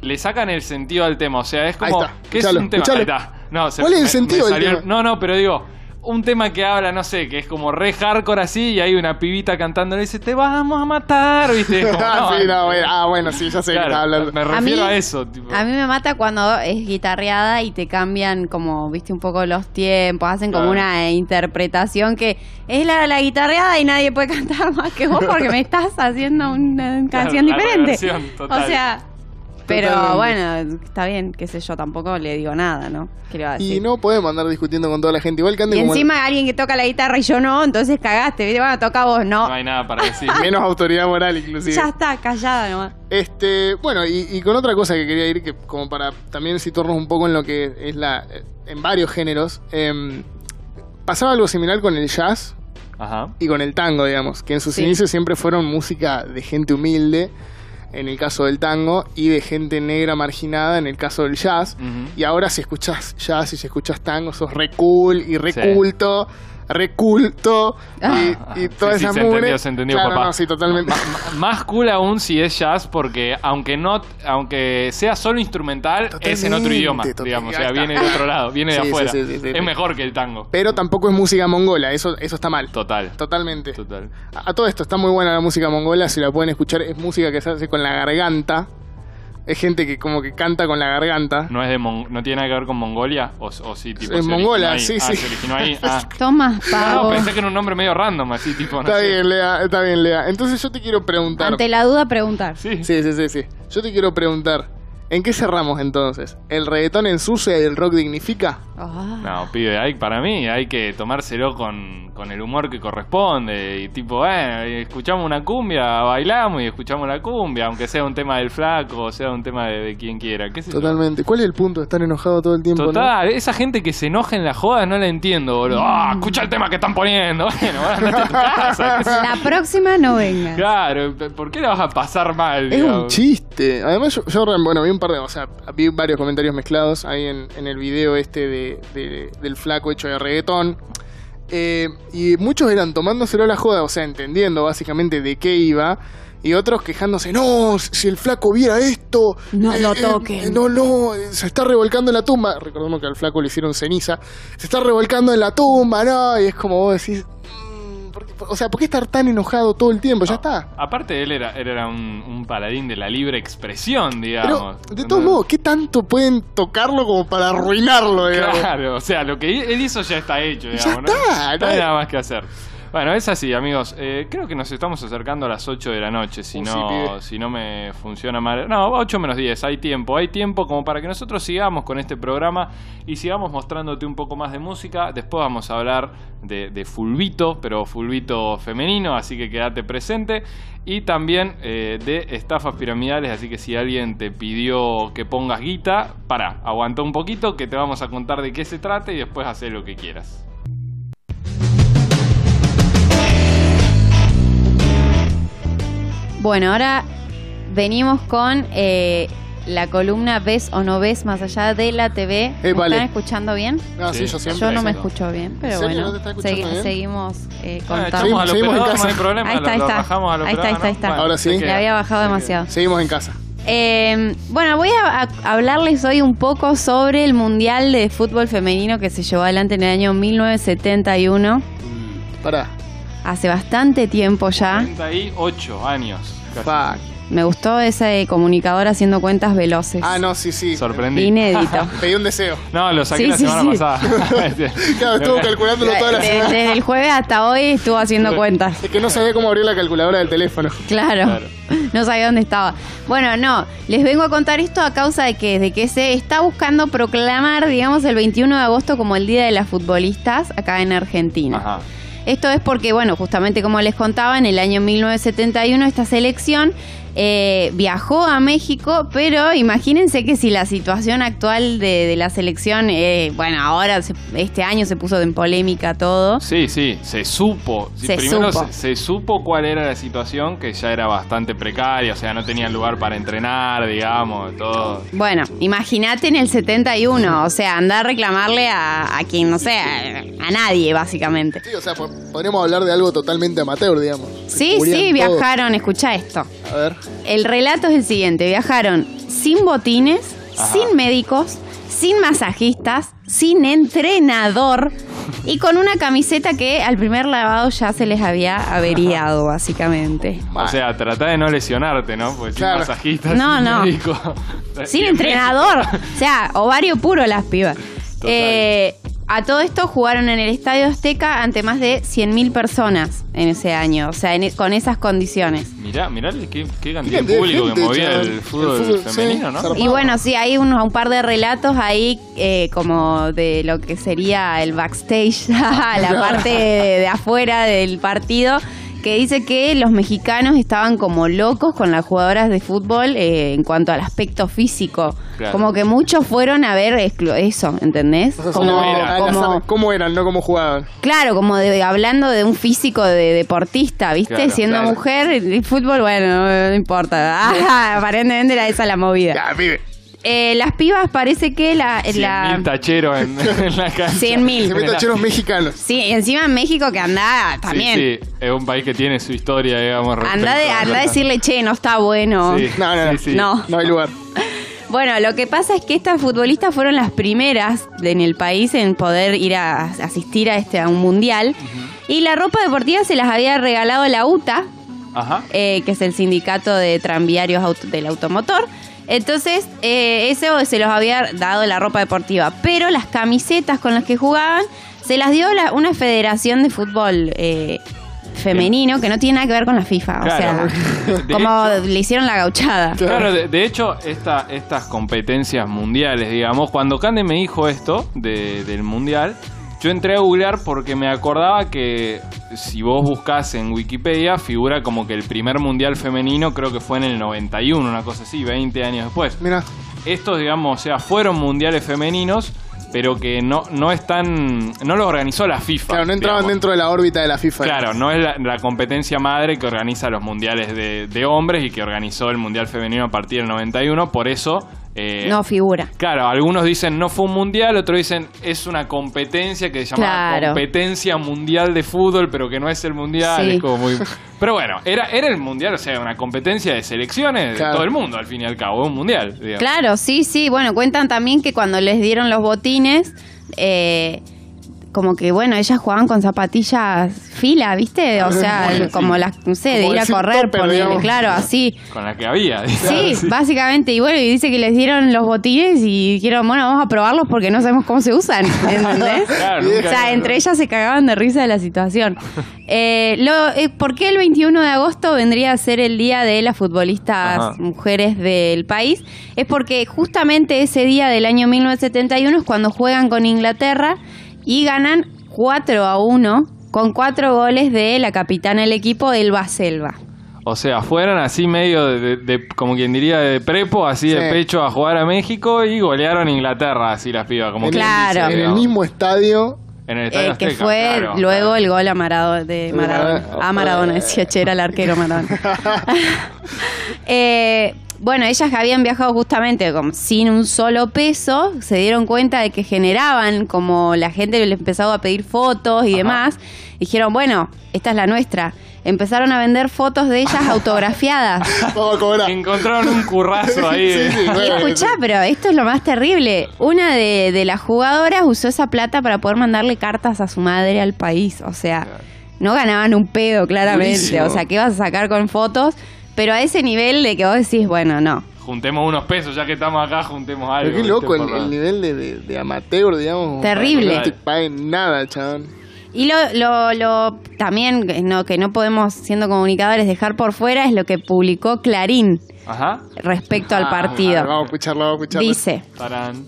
le sacan el sentido al tema. O sea, es como. Ahí está, ¿Qué es un tema? escuchalo. Ahí está. No, se- ¿Cuál es el me- sentido me del tema? No, no, pero digo. Un tema que habla, no sé, que es como re hardcore así y hay una pibita cantando y dice, te vamos a matar, ¿viste? Como, ah, sí, no, no, bueno, ah, bueno, sí, ya sé claro, que hablando. Me refiero a, eso. Tipo. A mí me mata cuando es guitarreada y te cambian como, viste, un poco los tiempos, hacen como Claro. una interpretación que es la, la guitarreada y nadie puede cantar más que vos porque me estás haciendo una canción la diferente. O sea, pero Totalmente. bueno, está bien, qué sé yo, tampoco le digo nada, ¿no? ¿Qué le va a Y no podemos andar discutiendo con toda la gente. Igual que anden Y como encima alguien que toca la guitarra y yo no, entonces cagaste, ¿viste? Bueno, toca vos, no. No hay nada para decir. menos autoridad moral, inclusive. ya está, callada nomás. Este, bueno, y, y con otra cosa que quería ir, que como para también situarnos un poco en lo que es la. en varios géneros. em, pasaba algo similar con el jazz Ajá. y con el tango, digamos, que en sus Sí. inicios siempre fueron música de gente humilde, en el caso del tango, y de gente negra marginada, en el caso del jazz. Y ahora si escuchás jazz y si escuchás tango, sos re cool y re Sí. culto, re culto, y, y toda Sí, sí, esa se mugre. entendió, se entendió, Claro, papá. no, sí, totalmente. Ma- más cool aún si es jazz, porque aunque no, aunque sea solo instrumental, es en otro Totalmente, idioma, digamos. O sea, viene de otro lado, viene de Sí, sí, afuera. sí, sí, sí, es sí. mejor que el tango. Pero tampoco es música mongola, eso, eso está mal. Total. Totalmente. Total. A, a todo esto, está muy buena la música mongola, si la pueden escuchar, es música que se hace con la garganta. Es gente que como que canta con la garganta. ¿No, es de Mon- ¿No tiene nada que ver con Mongolia? ¿O, o sí, tipo, Es mongola, originó ahí? sí, Ah, sí. se originó ahí. Ah. Toma, No, pavo. no, pensé que era un nombre medio random, así, tipo, no está sé. bien, Lea, está bien, Lea. Entonces yo te quiero preguntar. Ante la duda, preguntar. Sí. Sí, sí, sí, sí. Yo te quiero preguntar. ¿En qué cerramos entonces? ¿El reggaetón ensucia y el rock dignifica? Ah. No, pibe, hay, para mí hay que tomárselo con, con el humor que corresponde. Y tipo, bueno, y escuchamos una cumbia, bailamos y escuchamos la cumbia, aunque sea un tema del flaco o sea un tema de, de quien quiera. ¿Qué sé yo? Totalmente. ¿Cuál es el punto de estar enojado todo el tiempo? no? Total, esa gente que se enoja en la joda no la entiendo, boludo. Ah, escucha el tema que están poniendo. Bueno, a tu casa. La próxima no venga. Claro, ¿por qué la vas a pasar mal? Es un chiste. Además, yo, yo, bueno, vi un par de. O sea, vi varios comentarios mezclados ahí en, en el video este de, de- del flaco hecho de reggaetón. Eh, y muchos eran tomándoselo a la joda, o sea, entendiendo básicamente de qué iba. Y otros quejándose, no, si el flaco viera esto. No lo toquen". no, no, se está revolcando en la tumba. Recordemos que al flaco le hicieron ceniza. Se está revolcando en la tumba, ¿no? Y es como vos decís. Mm, ¿por qué- o sea, ¿por qué estar tan enojado todo el tiempo? Ya está. Aparte, él era, él era un, un paladín de la libre expresión, Pero, digamos. de todos modos, ¿qué tanto pueden tocarlo como para arruinarlo, digamos? Claro, o sea, lo que él hizo ya está hecho, Ya digamos. ¿no? está, No no hay- nada más que hacer. Bueno, es así, amigos. Eh, creo que nos estamos acercando a las 8 de la noche, si Uh, no, si no me funciona mal. No, 8 menos 10, hay tiempo. Hay tiempo como para que nosotros sigamos con este programa y sigamos mostrándote un poco más de música. Después vamos a hablar de, de fulbito, pero fulbito femenino, así que quédate presente. Y también eh, de estafas piramidales, así que si alguien te pidió que pongas guita, para, aguanta un poquito que te vamos a contar de qué se trata y después hacer lo que quieras. Bueno, ahora venimos con eh, la columna ¿Ves o no ves más allá de la TV? ¿Me Eh, vale. están escuchando bien? No, sí, Sí. yo siempre. Yo no me escucho bien, pero bueno, seguimos eh, Ah, contando. echamos al Seguimos en operador, casa. no hay problema, Ahí está, está. Ahí está, está, está. Ahora sí. Le había bajado demasiado. Seguimos en casa. Eh, bueno, voy a, a hablarles hoy un poco sobre el Mundial de Fútbol Femenino que se llevó adelante en el año 1971, Pará. Hace bastante tiempo ya. 38 años. casi. Fuck. Me gustó ese comunicador haciendo cuentas veloces. Ah, no, sí, sí. Sorprendí. Inédito. Pedí un deseo. No, lo saqué Sí, la sí, semana sí. pasada. Claro, estuvo calculándolo toda la De- semana. desde el jueves hasta hoy estuvo haciendo cuentas. Es que no sabía cómo abrir la calculadora del teléfono. Claro. Claro. No sabía dónde estaba. Bueno, no, les vengo a contar esto a causa de que, de que se está buscando proclamar, digamos, el 21 de agosto como el Día de las Futbolistas acá en Argentina. Ajá. Esto es porque, bueno, justamente como les contaba, en el año 1971 esta selección eh, viajó a México, pero imagínense que si la situación actual de, de la selección, eh, bueno, ahora se- este año se puso en polémica todo. Sí, sí, se supo. Se primero supo. Se, se supo cuál era la situación, que ya era bastante precaria, o sea, no tenían lugar para entrenar, digamos, todo. Bueno, imagínate en el 71, o sea, andar a reclamarle a, a quien, no sé, a, a nadie, básicamente. Sí, o sea, po- podríamos hablar de algo totalmente amateur, digamos. Sí, sí, todo. viajaron, escucha esto. A ver. El relato es el siguiente, viajaron sin botines, Ajá. sin médicos, sin masajistas, sin entrenador y con una camiseta que al primer lavado ya se les había averiado, básicamente. O sea, tratá de no lesionarte, ¿no? Porque Claro. sin masajista, No, sin no. médico. Sin entrenador. O sea, ovario puro las pibas. Total. Eh, a todo esto jugaron en el Estadio Azteca ante más de 100.000 personas en ese año. O sea, en- e, con esas condiciones. Mirá, mirá qué, qué cantidad de público gente, que movía chaval. el fútbol, El fútbol, sí, femenino, ¿no? zarpado. Y bueno, sí, hay un, un par de relatos ahí eh, como de lo que sería el backstage, la parte de, de afuera del partido, que dice que los mexicanos estaban como locos con las jugadoras de fútbol eh, en cuanto al aspecto físico. Claro. Como que muchos fueron a ver eso, ¿entendés? O sea, Como, ¿Cómo eran, no cómo jugaban? claro, como de, hablando de un físico de deportista, ¿viste? Claro, Siendo claro. mujer, el fútbol, bueno, no importa. Ah, aparentemente era esa la movida. Ya, pibe. Eh, las pibas parece que la... la 100.000 tacheros en, en la cancha. 100.000. Se meten tacheros mexicanos. sí, encima en México que anda también. Sí, sí, es un país que tiene su historia, digamos. Anda, de, anda a decirle, che, no está bueno. Sí, No, no, no. sí, sí. No. No hay lugar. Bueno, lo que pasa es que estas futbolistas fueron las primeras en el país en poder ir a, asistir a este a un mundial. Y la ropa deportiva se las había regalado la UTA, Ajá. eh, que es el sindicato de tranviarios auto- del automotor. Entonces, eh, eso se los había dado la ropa deportiva. Pero las camisetas con las que jugaban se las dio la- una federación de fútbol eh, femenino que no tiene nada que ver con la FIFA. Claro. O sea, como hecho- le hicieron la gauchada. Claro, de, de hecho, esta, estas competencias mundiales, digamos, cuando Cande me dijo esto de- del mundial, yo entré a googlear porque me acordaba que si vos buscas en Wikipedia, figura como que el primer mundial femenino creo que fue en el 91, una cosa así, 20 años después. Mira, Estos, digamos, o sea, fueron mundiales femeninos, pero que no, no están, no los organizó la FIFA. claro, no entraban digamos. dentro de la órbita de la FIFA. Claro, no es la, la competencia madre que organiza los mundiales de, de hombres y que organizó el mundial femenino a partir del 91, por eso... eh, No figura. Claro, algunos dicen no fue un mundial, otros dicen es una competencia que se llama Claro. competencia mundial de fútbol, pero que no es el mundial. Sí. Es como muy... Pero bueno, era, era el mundial, o sea, una competencia de selecciones Claro. de todo el mundo, al fin y al cabo, un mundial. digamos. Claro, sí, sí. Bueno, cuentan también que cuando les dieron los botines, eh, como que, bueno, ellas jugaban con zapatillas fila, ¿viste? O sea, Bueno, sí. como las, no sé, de ir a correr, topper, claro, así. Con la que había. Sí, básicamente. Y bueno, y dice que les dieron los botines y dijeron, bueno, vamos a probarlos porque no sabemos cómo se usan. ¿Entendés? Claro, o sea, entre ellas se cagaban de risa de la situación. Eh, lo, eh, ¿Por qué el 21 de agosto vendría a ser el día de las futbolistas Ajá. mujeres del país? Es porque justamente ese día del año 1971 es cuando juegan con Inglaterra y ganan 4 a 1 con cuatro goles de la capitana del equipo, Elba Selva. O sea, fueron así medio de, de- de- como quien diría, de prepo, así de pecho a jugar a México y golearon a Inglaterra, así las pibas. Como quien Claro. dice, En el mismo estadio. En el Estadio Eh, que Azteca, fue claro, luego claro. el gol a Maradona, de. Maradona. A Maradona, decía Che, era el arquero Maradona. Eh, bueno, ellas que habían viajado justamente como sin un solo peso, se dieron cuenta de que generaban, como la gente les empezaba a pedir fotos y demás, dijeron, bueno, esta es la nuestra. Empezaron a vender fotos de ellas autografiadas. Vamos a cobrar. Encontraron un currazo ahí. Sí, bueno, escuchá, pero esto es lo más terrible. Una de, de las jugadoras usó esa plata para poder mandarle cartas a su madre al país. O sea, no ganaban un pedo, claramente. O sea, ¿qué vas a sacar con fotos? Pero a ese nivel de que vos decís, bueno, no. Juntemos unos pesos, ya que estamos acá, juntemos algo. Pero qué loco el, nivel de, de, de amateur, digamos. Terrible. No te paguen nada, chabón. Y lo, lo, lo también que no, que no podemos, siendo comunicadores, dejar por fuera es lo que publicó Clarín Ajá. respecto al Ah, partido. a ver, vamos a escucharlo, vamos a escucharlo. Dice, Tarán.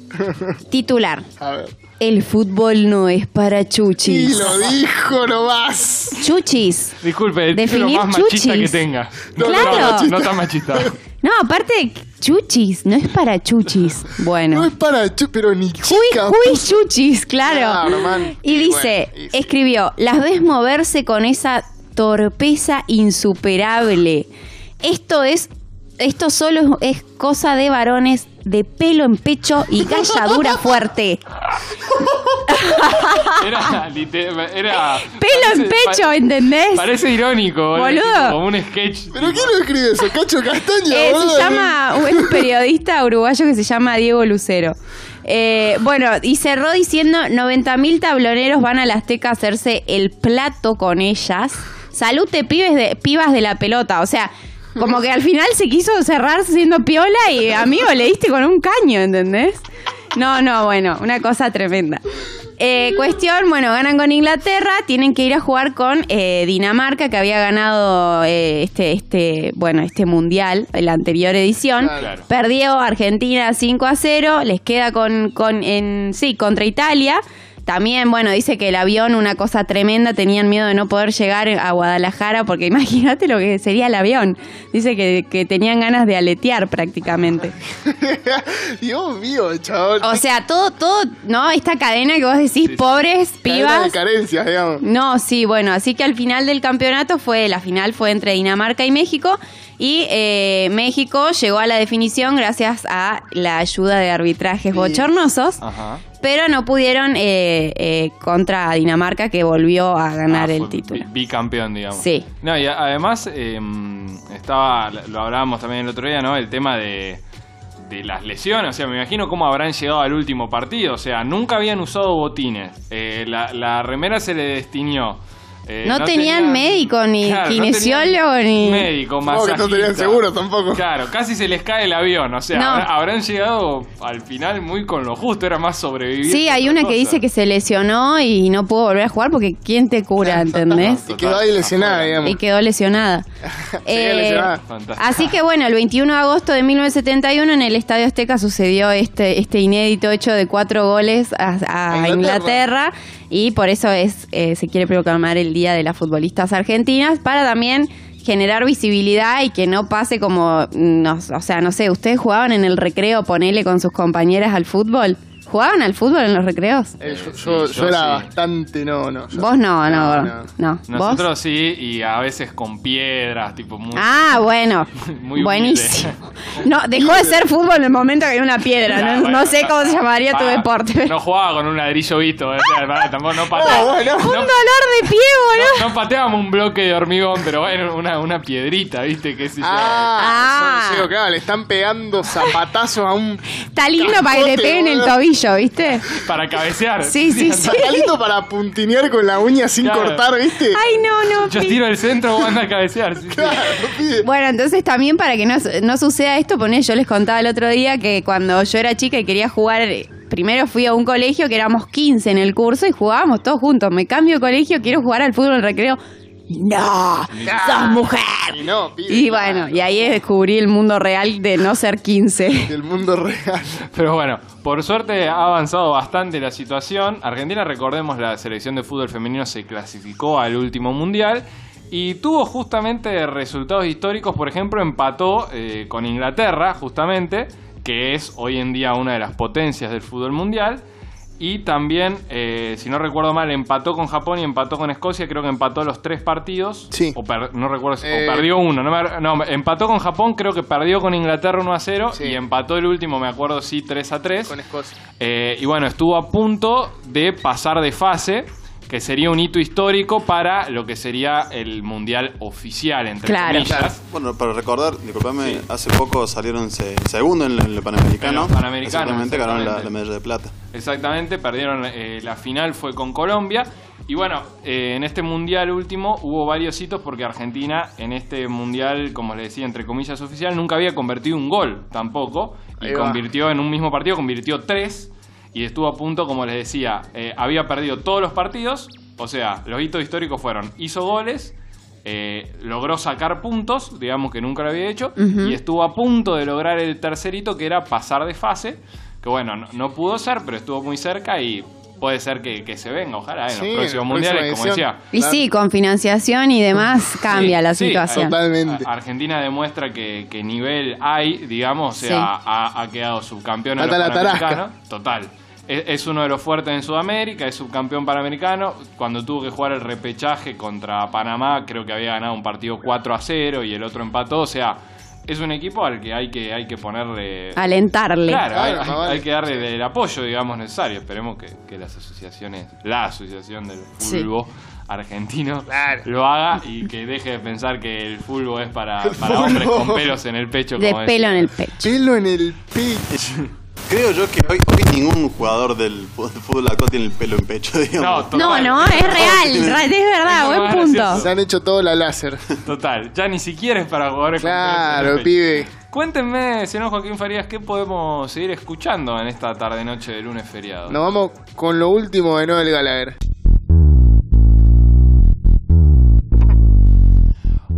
titular, A ver. El fútbol no es para Y chuchis. lo dijo nomás. Chuchis. Disculpe, el título Definir más machista chuchis. que tenga. No, Claro. No, no tan machista. No, aparte, chuchis, no es para chuchis. No Bueno. es para chu- pero ni Uy, chica. uy, chuchis, claro. Claro, man. Y Y dice, bueno, y sí. escribió, las ves moverse con esa torpeza insuperable. Esto es, esto solo es, es cosa de varones de pelo en pecho y galladura fuerte. Era, era Pelo en pecho, pa- ¿entendés? Parece irónico, boludo. Como un sketch. ¿Pero quién lo escribe eso? ¿Cacho Castaña? Eh, se llama un periodista uruguayo que se llama Diego Lucero. Eh, bueno, y cerró diciendo 90.000 tabloneros van a la Azteca a hacerse el plato con ellas. Salute pibes de, pibas de la pelota. O sea, como que al final se quiso cerrar siendo piola y amigo le diste con un caño, ¿entendés? No, no, bueno, una cosa tremenda. Eh, cuestión, bueno, ganan con Inglaterra, tienen que ir a jugar con eh, Dinamarca, que había ganado eh, este, este, bueno, este mundial, en la anterior edición. Claro. Perdió Argentina 5 a 0, les queda con, con en, sí, contra Italia. También, bueno, dice que el avión, una cosa tremenda, tenían miedo de no poder llegar a Guadalajara, porque imagínate lo que sería el avión. Dice que, que tenían ganas de aletear prácticamente. Dios mío, chabón. O sea, todo, todo, ¿no? Esta cadena que vos decís, pobres Cadena de pibas. carencias, digamos. No, sí, bueno, así que al final del campeonato fue, la final fue entre Dinamarca y México y eh, México llegó a la definición gracias a la ayuda de arbitrajes bochornosos, Ajá. Pero no pudieron eh, eh, contra Dinamarca que volvió a ganar Ah, el título. bi- Bicampeón, digamos. Sí. No, y además, eh, estaba, lo hablábamos también el otro día, ¿no? El tema de, de las lesiones. O sea, me imagino cómo habrán llegado al último partido. O sea, nunca habían usado botines. Eh, la, la remera se le destiñó. Eh, No tenían médico, ni no kinesiólogo, ni- Médico, que no masajista. tenían seguro tampoco. Claro, casi se les cae el avión. O sea, No. habrá- habrán llegado al final muy con lo justo. Era más sobrevivir. Sí, hay una que dice que se lesionó y no pudo volver a jugar porque ¿quién te cura, entendés? Y quedó ahí lesionada, digamos. y quedó lesionada. Eh, lesionada. Así que bueno, el 21 de agosto de 1971 en el Estadio Azteca sucedió este, este inédito hecho de cuatro goles A Inglaterra. Inglaterra. y por eso es eh, se quiere proclamar el Día de las Futbolistas Argentinas para también generar visibilidad y que no pase como, no, o sea, no sé, ustedes jugaban en el recreo, ponele con sus compañeras al fútbol. ¿Jugaban al fútbol en los recreos? Eh, yo, Sí, yo- yo yo era sí. bastante, no, no. yo- Vos no, no, No, no. no. ¿Vos? Nosotros sí, y a veces con piedras, tipo muy. Ah, bueno. Muy Buenísimo. No, dejó de ser fútbol en el momento que hay una piedra. Ah, No, bueno, no sé cómo se llamaría tu deporte. No jugaba con un ladrillo visto, o sea, pa, tampoco no pateaba. Oh, bueno. Un dolor de pie, boludo. no- no pateábamos un bloque de hormigón, pero bueno, una, una piedrita, ¿viste? ¿Qué sé yo? Ah, Ah. claro, le están pegando zapatazos a un. Está lindo para que Cascote, peguen el tobillo, ¿viste? Para cabecear. Sí, sí, sí. Palito para puntinear con la uña sin Claro. cortar, ¿viste? Ay, no, no. Yo pi- tiro el centro, vos anda a cabecear. sí, sí. Claro, pibe. Bueno, entonces también para que no, no suceda esto, poné, yo les contaba el otro día que cuando yo era chica y quería jugar, eh, primero fui a un colegio que éramos 15 en el curso y jugábamos todos juntos. Me cambio de colegio, quiero jugar al fútbol en recreo. No, sos mujer. Y no, pibe. Y bueno, y ahí descubrí el mundo real de no ser 15. El mundo real. Pero bueno, por suerte ha avanzado bastante la situación. Argentina, recordemos, la selección de fútbol femenino se clasificó al último mundial y tuvo justamente resultados históricos. Por ejemplo, empató eh, con Inglaterra, justamente, que es hoy en día una de las potencias del fútbol mundial. Y también, eh, si no recuerdo mal, empató con Japón y empató con Escocia. Creo que empató los tres partidos. Sí. O no recuerdo si Eh, o perdió uno. No, me- no, empató con Japón, creo que perdió con Inglaterra 1 a 0. Sí. Y empató el último, me acuerdo, sí, 3 a 3. Con Escocia. Eh, y bueno, estuvo a punto de pasar de fase, que sería un hito histórico para lo que sería el mundial oficial, entre Claro. comillas. Bueno, para recordar, disculpame, hace poco salieron se- segundo en el, en el Panamericano. Exactamente, ganaron la, medalla de plata. Exactamente, perdieron eh, la final, fue con Colombia. Y bueno, eh, en este mundial último hubo varios hitos porque Argentina en este mundial, como les decía, entre comillas oficial, nunca había convertido un gol tampoco. Y va. convirtió en un mismo partido, convirtió tres. Y estuvo a punto, como les decía, eh, había perdido todos los partidos. O sea, los hitos históricos fueron, hizo goles, eh, logró sacar puntos, digamos que nunca lo había hecho, y estuvo a punto de lograr el tercer hito, que era pasar de fase, que bueno, no, no pudo ser, pero estuvo muy cerca y puede ser que, que se venga, ojalá, en Sí, los próximos mundiales, como decía. Y sí, con financiación y demás cambia Sí, la sí, situación. Totalmente. Argentina demuestra que, que nivel hay, digamos, o sea, Sí. ha, ha quedado subcampeón en Hasta los la. Total. Es, uno de los fuertes en Sudamérica, es subcampeón panamericano. Cuando tuvo que jugar el repechaje contra Panamá, creo que había ganado un partido 4 a 0 y el otro empató. O sea, es un equipo al que hay que, hay que ponerle. Alentarle. Claro, hay, Claro, hay- más vale. hay que darle el apoyo, digamos, necesario. Esperemos que, que las asociaciones, la asociación del Sí. fútbol argentino Claro. lo haga y que deje de pensar que el fútbol es para, para hombres con pelos en el pecho. De como pelo decía. en el pecho. Pelo en el pecho. Creo yo que hoy, hoy ningún jugador del fútbol actual tiene el pelo en pecho, No, digamos. total. No, no, es real, es verdad, buen punto. gracioso. Se han hecho todo la láser. Total, ya ni siquiera es para jugadores con Claro, el pecho. pibe. Cuéntenme, señor Joaquín Farías, ¿qué podemos seguir escuchando en esta tarde-noche de lunes feriado? Nos vamos con lo último de Noel Gallagher.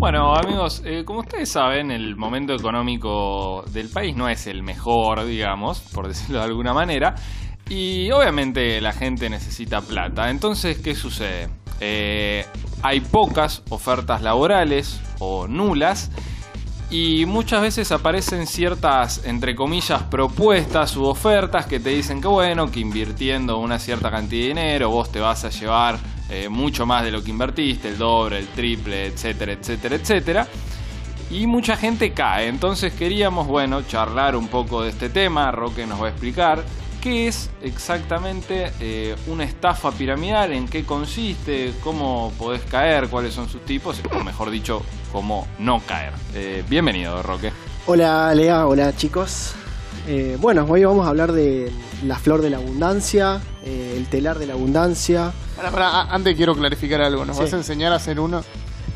Bueno, amigos, eh, como ustedes saben, el momento económico del país no es el mejor, digamos, por decirlo de alguna manera. Y obviamente la gente necesita plata. Entonces, ¿qué sucede? Eh, hay pocas ofertas laborales o nulas. Y muchas veces aparecen ciertas, entre comillas, propuestas u ofertas que te dicen que bueno, que invirtiendo una cierta cantidad de dinero vos te vas a llevar eh, mucho más de lo que invertiste, el doble, el triple, etcétera, etcétera, etcétera. Y mucha gente cae. Entonces queríamos, bueno, charlar un poco de este tema. Roque nos va a explicar qué es exactamente eh, una estafa piramidal, en qué consiste, cómo podés caer, cuáles son sus tipos, o mejor dicho, cómo no caer. Eh, bienvenido, Roque. Hola Lea, hola chicos. Bueno, hoy vamos a hablar de la flor de la abundancia, eh, el telar de la abundancia. Antes quiero clarificar algo. ¿Nos Sí. vas a enseñar a hacer uno?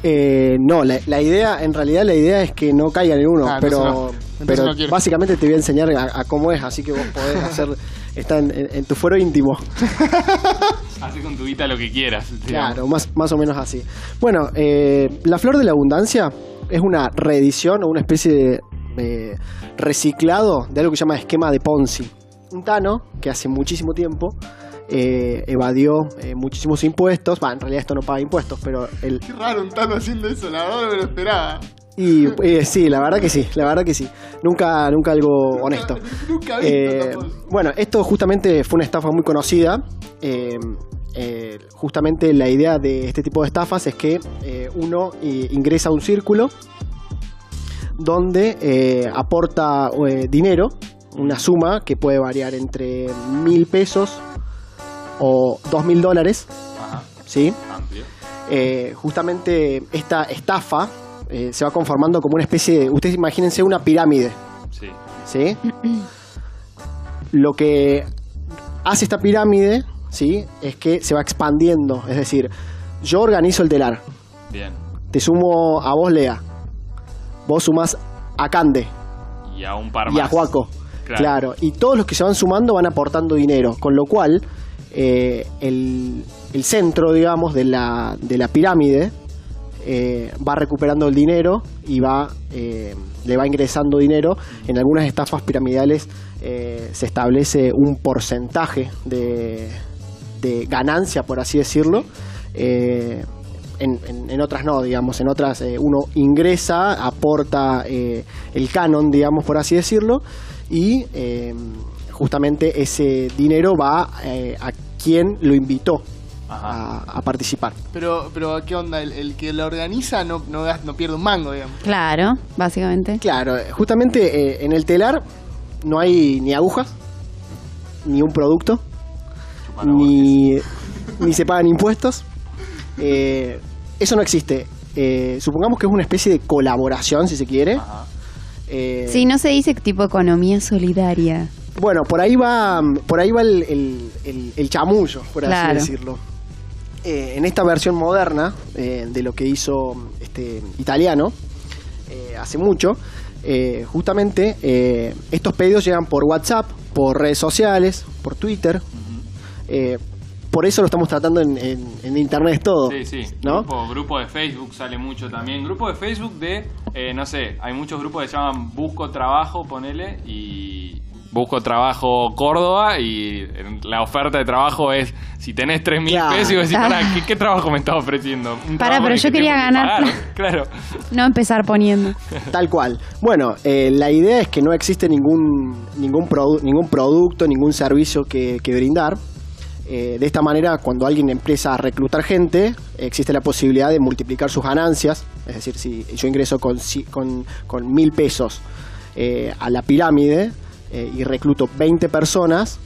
Eh, no, la, la idea, en realidad la idea es que no caiga ninguno, Ah, entonces pero, no. Pero no básicamente te voy a enseñar a, a cómo es, así que vos podés hacer, está en, en- en tu fuero íntimo. Haz con tu guita lo que quieras. digamos. Claro, más, más o menos así. Bueno, eh, la flor de la abundancia es una reedición o una especie de eh, reciclado de algo que se llama esquema de Ponzi. Un Tano que hace muchísimo tiempo eh, evadió eh, muchísimos impuestos. Va, en realidad esto no paga impuestos, pero el, Qué raro un tano haciendo eso, la verdad no me lo esperaba. y eh, sí, la verdad que sí, la verdad que sí. Nunca, nunca algo honesto. Nunca visto bueno, esto justamente fue una estafa muy conocida. Justamente la idea de este tipo de estafas es que uno ingresa a un círculo donde eh, aporta dinero, una suma que puede variar entre mil pesos o dos mil dólares, Ajá, ¿sí? amplio. Eh, justamente esta estafa eh, se va conformando como una especie de, ustedes imagínense una pirámide, Sí. ¿sí? Lo que hace esta pirámide, ¿sí? Es que se va expandiendo. Es decir, yo organizo el telar. Bien. Te sumo a vos, Lea. Vos sumás a Cande Y a un par y a más. Juaco. Claro. Y todos los que se van sumando van aportando dinero. Con lo cual, eh, el, centro, digamos, de la, de la pirámide eh, va recuperando el dinero y va eh, le va ingresando dinero. En algunas estafas piramidales eh, se establece un porcentaje de, de ganancia, por así decirlo. Eh, en, en- en otras no, digamos, en otras uno ingresa, aporta eh, el canon, digamos, por así decirlo, y eh, justamente ese dinero va eh, a quien lo invitó a, a participar. Pero, pero ¿qué onda? El, el que lo organiza no, no pierde un mango, digamos. Claro, básicamente. Claro, eh, justamente eh, en el telar no hay ni agujas, ni un producto, ni, ni se pagan impuestos. Eh, eso no existe. Eh, supongamos que es una especie de colaboración, si se quiere. Eh, Sí, no se dice tipo economía solidaria. Bueno, por ahí va, por ahí va el, el- el- el chamullo, por Claro. así decirlo. Eh, en esta versión moderna eh, de lo que hizo este italiano eh, hace mucho, eh, justamente eh, estos pedidos llegan por WhatsApp, por redes sociales, por Twitter. Eh, por eso lo estamos tratando en, en- en internet todo. Sí, sí. ¿no? Grupo, grupo de Facebook sale mucho también. Grupo de Facebook de, eh, no sé, hay muchos grupos que se llaman Busco Trabajo, ponele, y Busco Trabajo Córdoba, y en la oferta de trabajo es, si tenés 3 mil Claro. pesos, y vos decís. "Pará, ¿qué, qué trabajo me estás ofreciendo? Un trabajo pero yo que quería que ganar pagar". Claro. No empezar poniendo. Tal cual. Bueno, eh, la idea es que no existe ningún, ningún, produ- ningún producto, ningún servicio que, que brindar. Eh, de esta manera, cuando alguien empieza a reclutar gente, existe la posibilidad de multiplicar sus ganancias. Es decir, si yo ingreso con, con, con mil pesos eh, a la pirámide eh, y recluto 20 personas,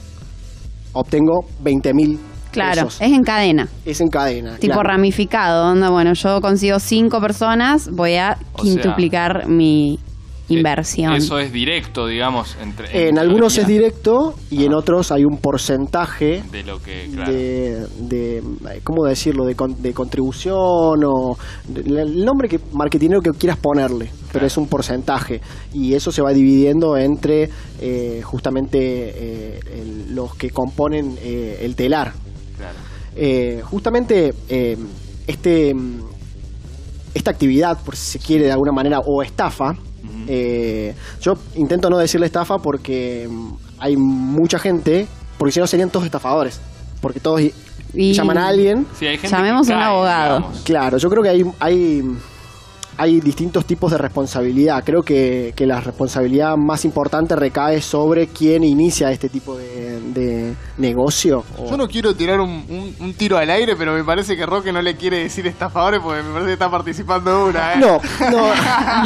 obtengo 20 mil Claro, pesos. es en cadena. Es en cadena. Tipo claro. ramificado, onda, bueno, yo consigo cinco personas, voy a O quintuplicar mi inversión. Eh, Eso es directo, digamos, entre... En algunos es directo y en otros hay un porcentaje De lo que, claro. de, de, ¿cómo decirlo? De, con- de contribución o de- el nombre que marketinero que quieras ponerle, pero es un porcentaje y eso se va dividiendo entre eh, justamente eh, el- los que componen eh, el telar. claro. Eh, justamente eh, este mm, esta actividad, por si se quiere de alguna manera, o estafa, eh, yo intento no decirle estafa porque hay mucha gente, porque si no serían todos estafadores, porque todos Y- llaman a alguien. Sí, hay gente Llamemos a un abogado. digamos. Claro, yo creo que hay, hay, hay distintos tipos de responsabilidad. Creo que, que la responsabilidad más importante recae sobre quien inicia este tipo de, de negocio. o- Yo no quiero tirar un, un- un tiro al aire, pero me parece que Roque no le quiere decir estafadores porque me parece que está participando una, ¿eh? No, no,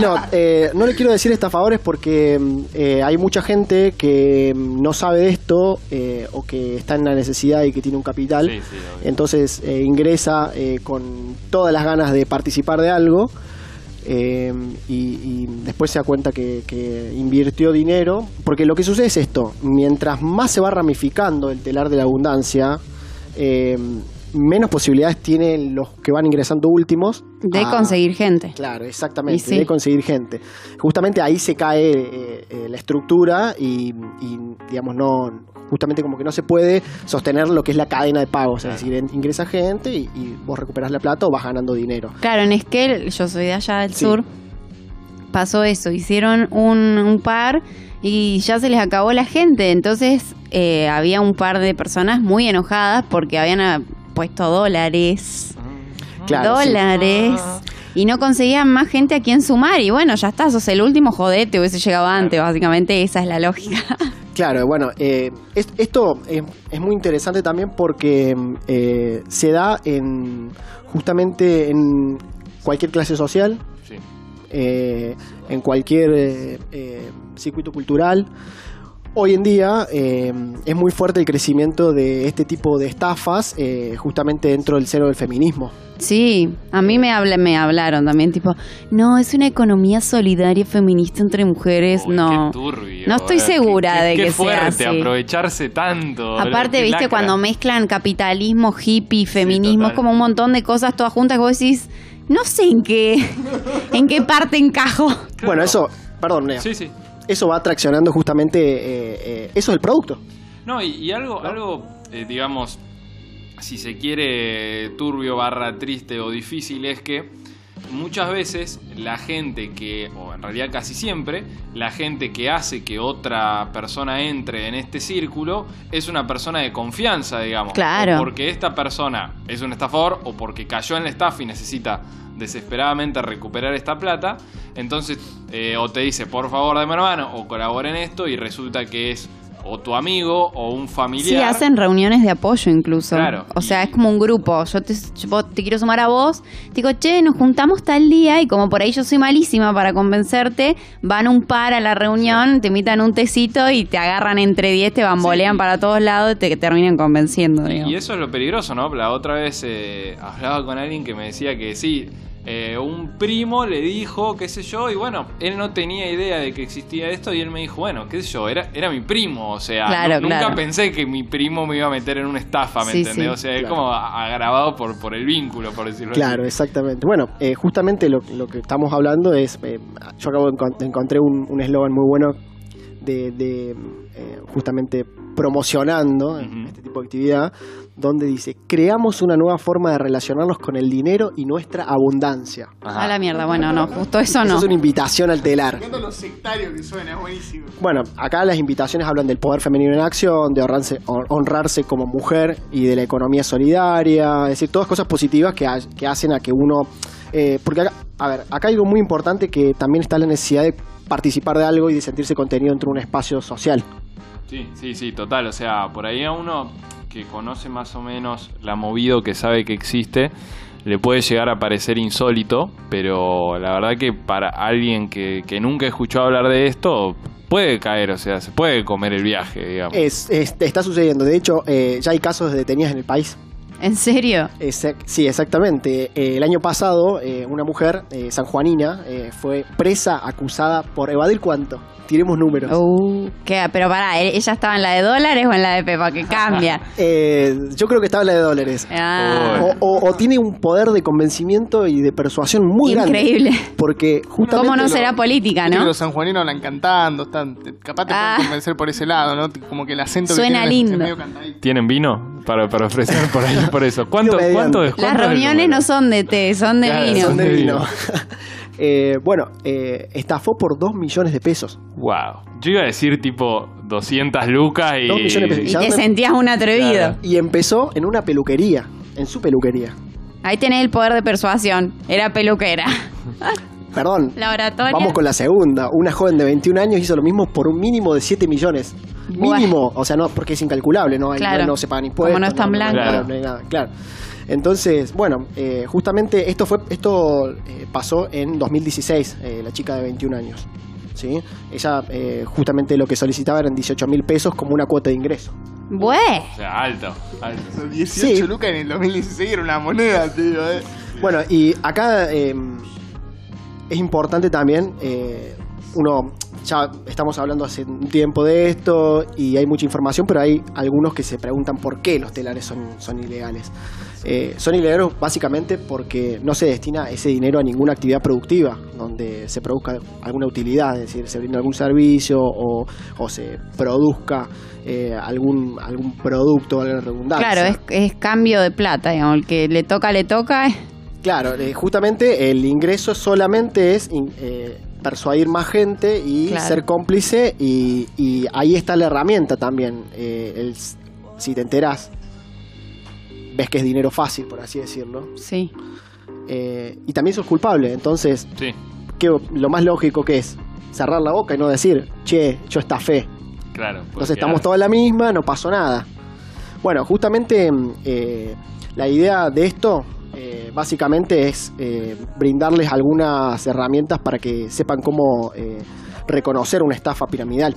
no, eh, no le quiero decir estafadores porque mm, eh, hay mucha gente que mm, no sabe de esto eh, o que está en la necesidad y que tiene un capital. Sí, sí, obvio. Entonces eh, ingresa eh, con todas las ganas de participar de algo eh, y, y después se da cuenta que, que invirtió dinero. Porque lo que sucede es esto, mientras más se va ramificando el telar de la abundancia, eh, menos posibilidades tienen los que van ingresando últimos de a- conseguir gente. Claro, exactamente, sí. de conseguir gente. Justamente ahí se cae eh, eh, la estructura y, y, digamos, no justamente como que no se puede sostener lo que es la cadena de pagos. Es decir, ingresa gente y, y vos recuperás la plata o vas ganando dinero. Claro, en Esquel, yo soy de allá del Sí. sur, pasó eso, hicieron un, un par y ya se les acabó la gente, entonces eh, había un par de personas muy enojadas porque habían puesto dólares, Claro, sí. dólares. Y no conseguían más gente a quien sumar. Y bueno, ya está, sos el último jodete, hubiese llegado antes. Básicamente, esa es la lógica. Claro, bueno, eh, es- esto es, es muy interesante también porque eh, se da en justamente en cualquier clase social, Sí. eh, en cualquier eh, circuito cultural. Hoy en día es muy fuerte el crecimiento de este tipo de estafas eh, justamente dentro del seno del feminismo. Sí, a mí me, habla, me hablaron también, tipo, no, es una economía solidaria feminista entre mujeres. Uy, no, qué turbio, no estoy eh. segura Qué- de qué que fuerte sea así. aprovecharse tanto. Aparte, viste, lacra. cuando mezclan capitalismo, hippie, feminismo, es como un montón de cosas todas juntas que vos decís, no sé en qué, en qué parte encajo. Bueno, eso, perdón, Nea. Sí, sí. Eso va traccionando justamente, eh, eh, eso es el producto. No, y, y algo, algo eh, digamos, si se quiere turbio barra triste o difícil, es que muchas veces la gente que, o en realidad casi siempre, la gente que hace que otra persona entre en este círculo es una persona de confianza, digamos. Claro. O porque esta persona es un estafador o porque cayó en la estafa y necesita desesperadamente recuperar esta plata, entonces eh, o te dice por favor una mano o colabora en esto y resulta que es o tu amigo o un familiar. Sí, hacen reuniones de apoyo incluso. Claro. O sea, es como un grupo. Yo te, yo te quiero sumar a vos. Te digo, che, nos juntamos tal día y como por ahí yo soy malísima para convencerte, van un par a la reunión, te invitan un tecito y te agarran entre 10, te bambolean Sí. para todos lados y te terminan convenciendo. Y- digo. Y eso es lo peligroso, ¿no? La otra vez eh, hablaba con alguien que me decía que sí, eh, un primo le dijo, qué sé yo, y bueno, él no tenía idea de que existía esto y él me dijo, bueno, qué sé yo, era, era mi primo, o sea, Claro, nu- nunca claro. pensé que mi primo me iba a meter en una estafa, ¿me Sí, entendés? sí. O sea, es Claro. como agravado por, por el vínculo, por decirlo Claro, así. exactamente. Bueno, eh, justamente lo, lo que estamos hablando es, eh, yo acabo de encon- encontré un un eslogan muy bueno de, de, eh, justamente promocionando este tipo de actividad, donde dice, creamos una nueva forma de relacionarnos con el dinero y nuestra abundancia. Ajá. A la mierda, bueno, no, justo eso Eso no. es una invitación al telar. Lo sectario que suena, es buenísimo. Bueno, acá las invitaciones hablan del poder femenino en acción, de honrarse, hon- honrarse como mujer y de la economía solidaria, es decir, todas cosas positivas que hacen a que uno... eh, porque acá, a ver, acá hay algo muy importante que también está la necesidad de participar de algo y de sentirse contenido dentro de un espacio social. Sí, sí, sí, total. O sea, por ahí a uno que conoce más o menos la movido, que sabe que existe, le puede llegar a parecer insólito, pero la verdad que para alguien que, que nunca escuchó hablar de esto, puede caer, o sea, se puede comer el viaje, digamos. Es, es- está sucediendo, de hecho, eh, ya hay casos de detenidas en el país. ¿En serio? Exact- sí, exactamente. Eh, el año pasado, eh, una mujer eh, sanjuanina eh, fue presa acusada por evadir cuánto. Tiremos números. Uh, ¿qué? Pero pará, ¿e- ¿ella estaba en la de dólares o en la de Pepa? Que cambia. Eh, yo creo que estaba en la de dólares. Ah. O, o- o tiene un poder de convencimiento y de persuasión muy Increíble. grande. Porque justamente. ¿Cómo no lo- será política, no? Los sanjuaninos hablan cantando, están, capaz te Ah. pueden convencer por ese lado, ¿no? Como que el acento Suena que tienen es- lindo. es medio cantadito. ¿Tienen vino para, para ofrecer por ahí por eso? ¿Cuánto, cuánto es? Las es reuniones no son de té, son de Claro, vino. Son de vino. Eh, bueno, eh, estafó por 2 millones de pesos. Wow. Yo iba a decir tipo 200 lucas y... Dos millones de pesos. Y Ya te me- sentías un atrevido. Claro. Y empezó en una peluquería. En su peluquería. Ahí tenés el poder de persuasión. Era peluquera. Perdón. La oratoria. Vamos con la segunda. Una joven de 21 años hizo lo mismo por un mínimo de 7 millones. Buah. Mínimo. O sea, no porque es incalculable, ¿no? Hay- Claro. no, no se pagan impuestos. Como no es tan no, blanco. Claro. no hay nada. Claro. Entonces, bueno, eh, justamente esto fue esto eh, pasó en 2016, eh, la chica de 21 años. ¿sí? Ella eh, justamente lo que solicitaba eran 18 mil pesos como una cuota de ingreso. Bue. O sea, alto, alto. Los 18 Sí. lucas en el 2016 era una moneda, ¿eh? Bueno, y acá eh, es importante también, eh, uno, ya estamos hablando hace un tiempo de esto y hay mucha información, pero hay algunos que se preguntan por qué los telares son, son ilegales. Eh, son ilegales básicamente porque no se destina ese dinero a ninguna actividad productiva donde se produzca alguna utilidad, es decir, se brinda algún servicio o, o se produzca eh, algún, algún producto, valga la redundancia. Claro, es, es cambio de plata, digamos. El que le toca, le toca. Claro, eh, justamente el ingreso solamente es in- eh, persuadir más gente y Claro. ser cómplice y, y ahí está la herramienta también. eh, el si te enteras, ves que es dinero fácil, por así decirlo, Sí. eh, y también sos culpable. Entonces, Sí, ¿qué, lo más lógico que es cerrar la boca y no decir, che, yo fe claro. Entonces estamos todos en la misma, no pasó nada. Bueno, justamente eh, la idea de esto eh, básicamente es eh, brindarles algunas herramientas para que sepan cómo eh, reconocer una estafa piramidal.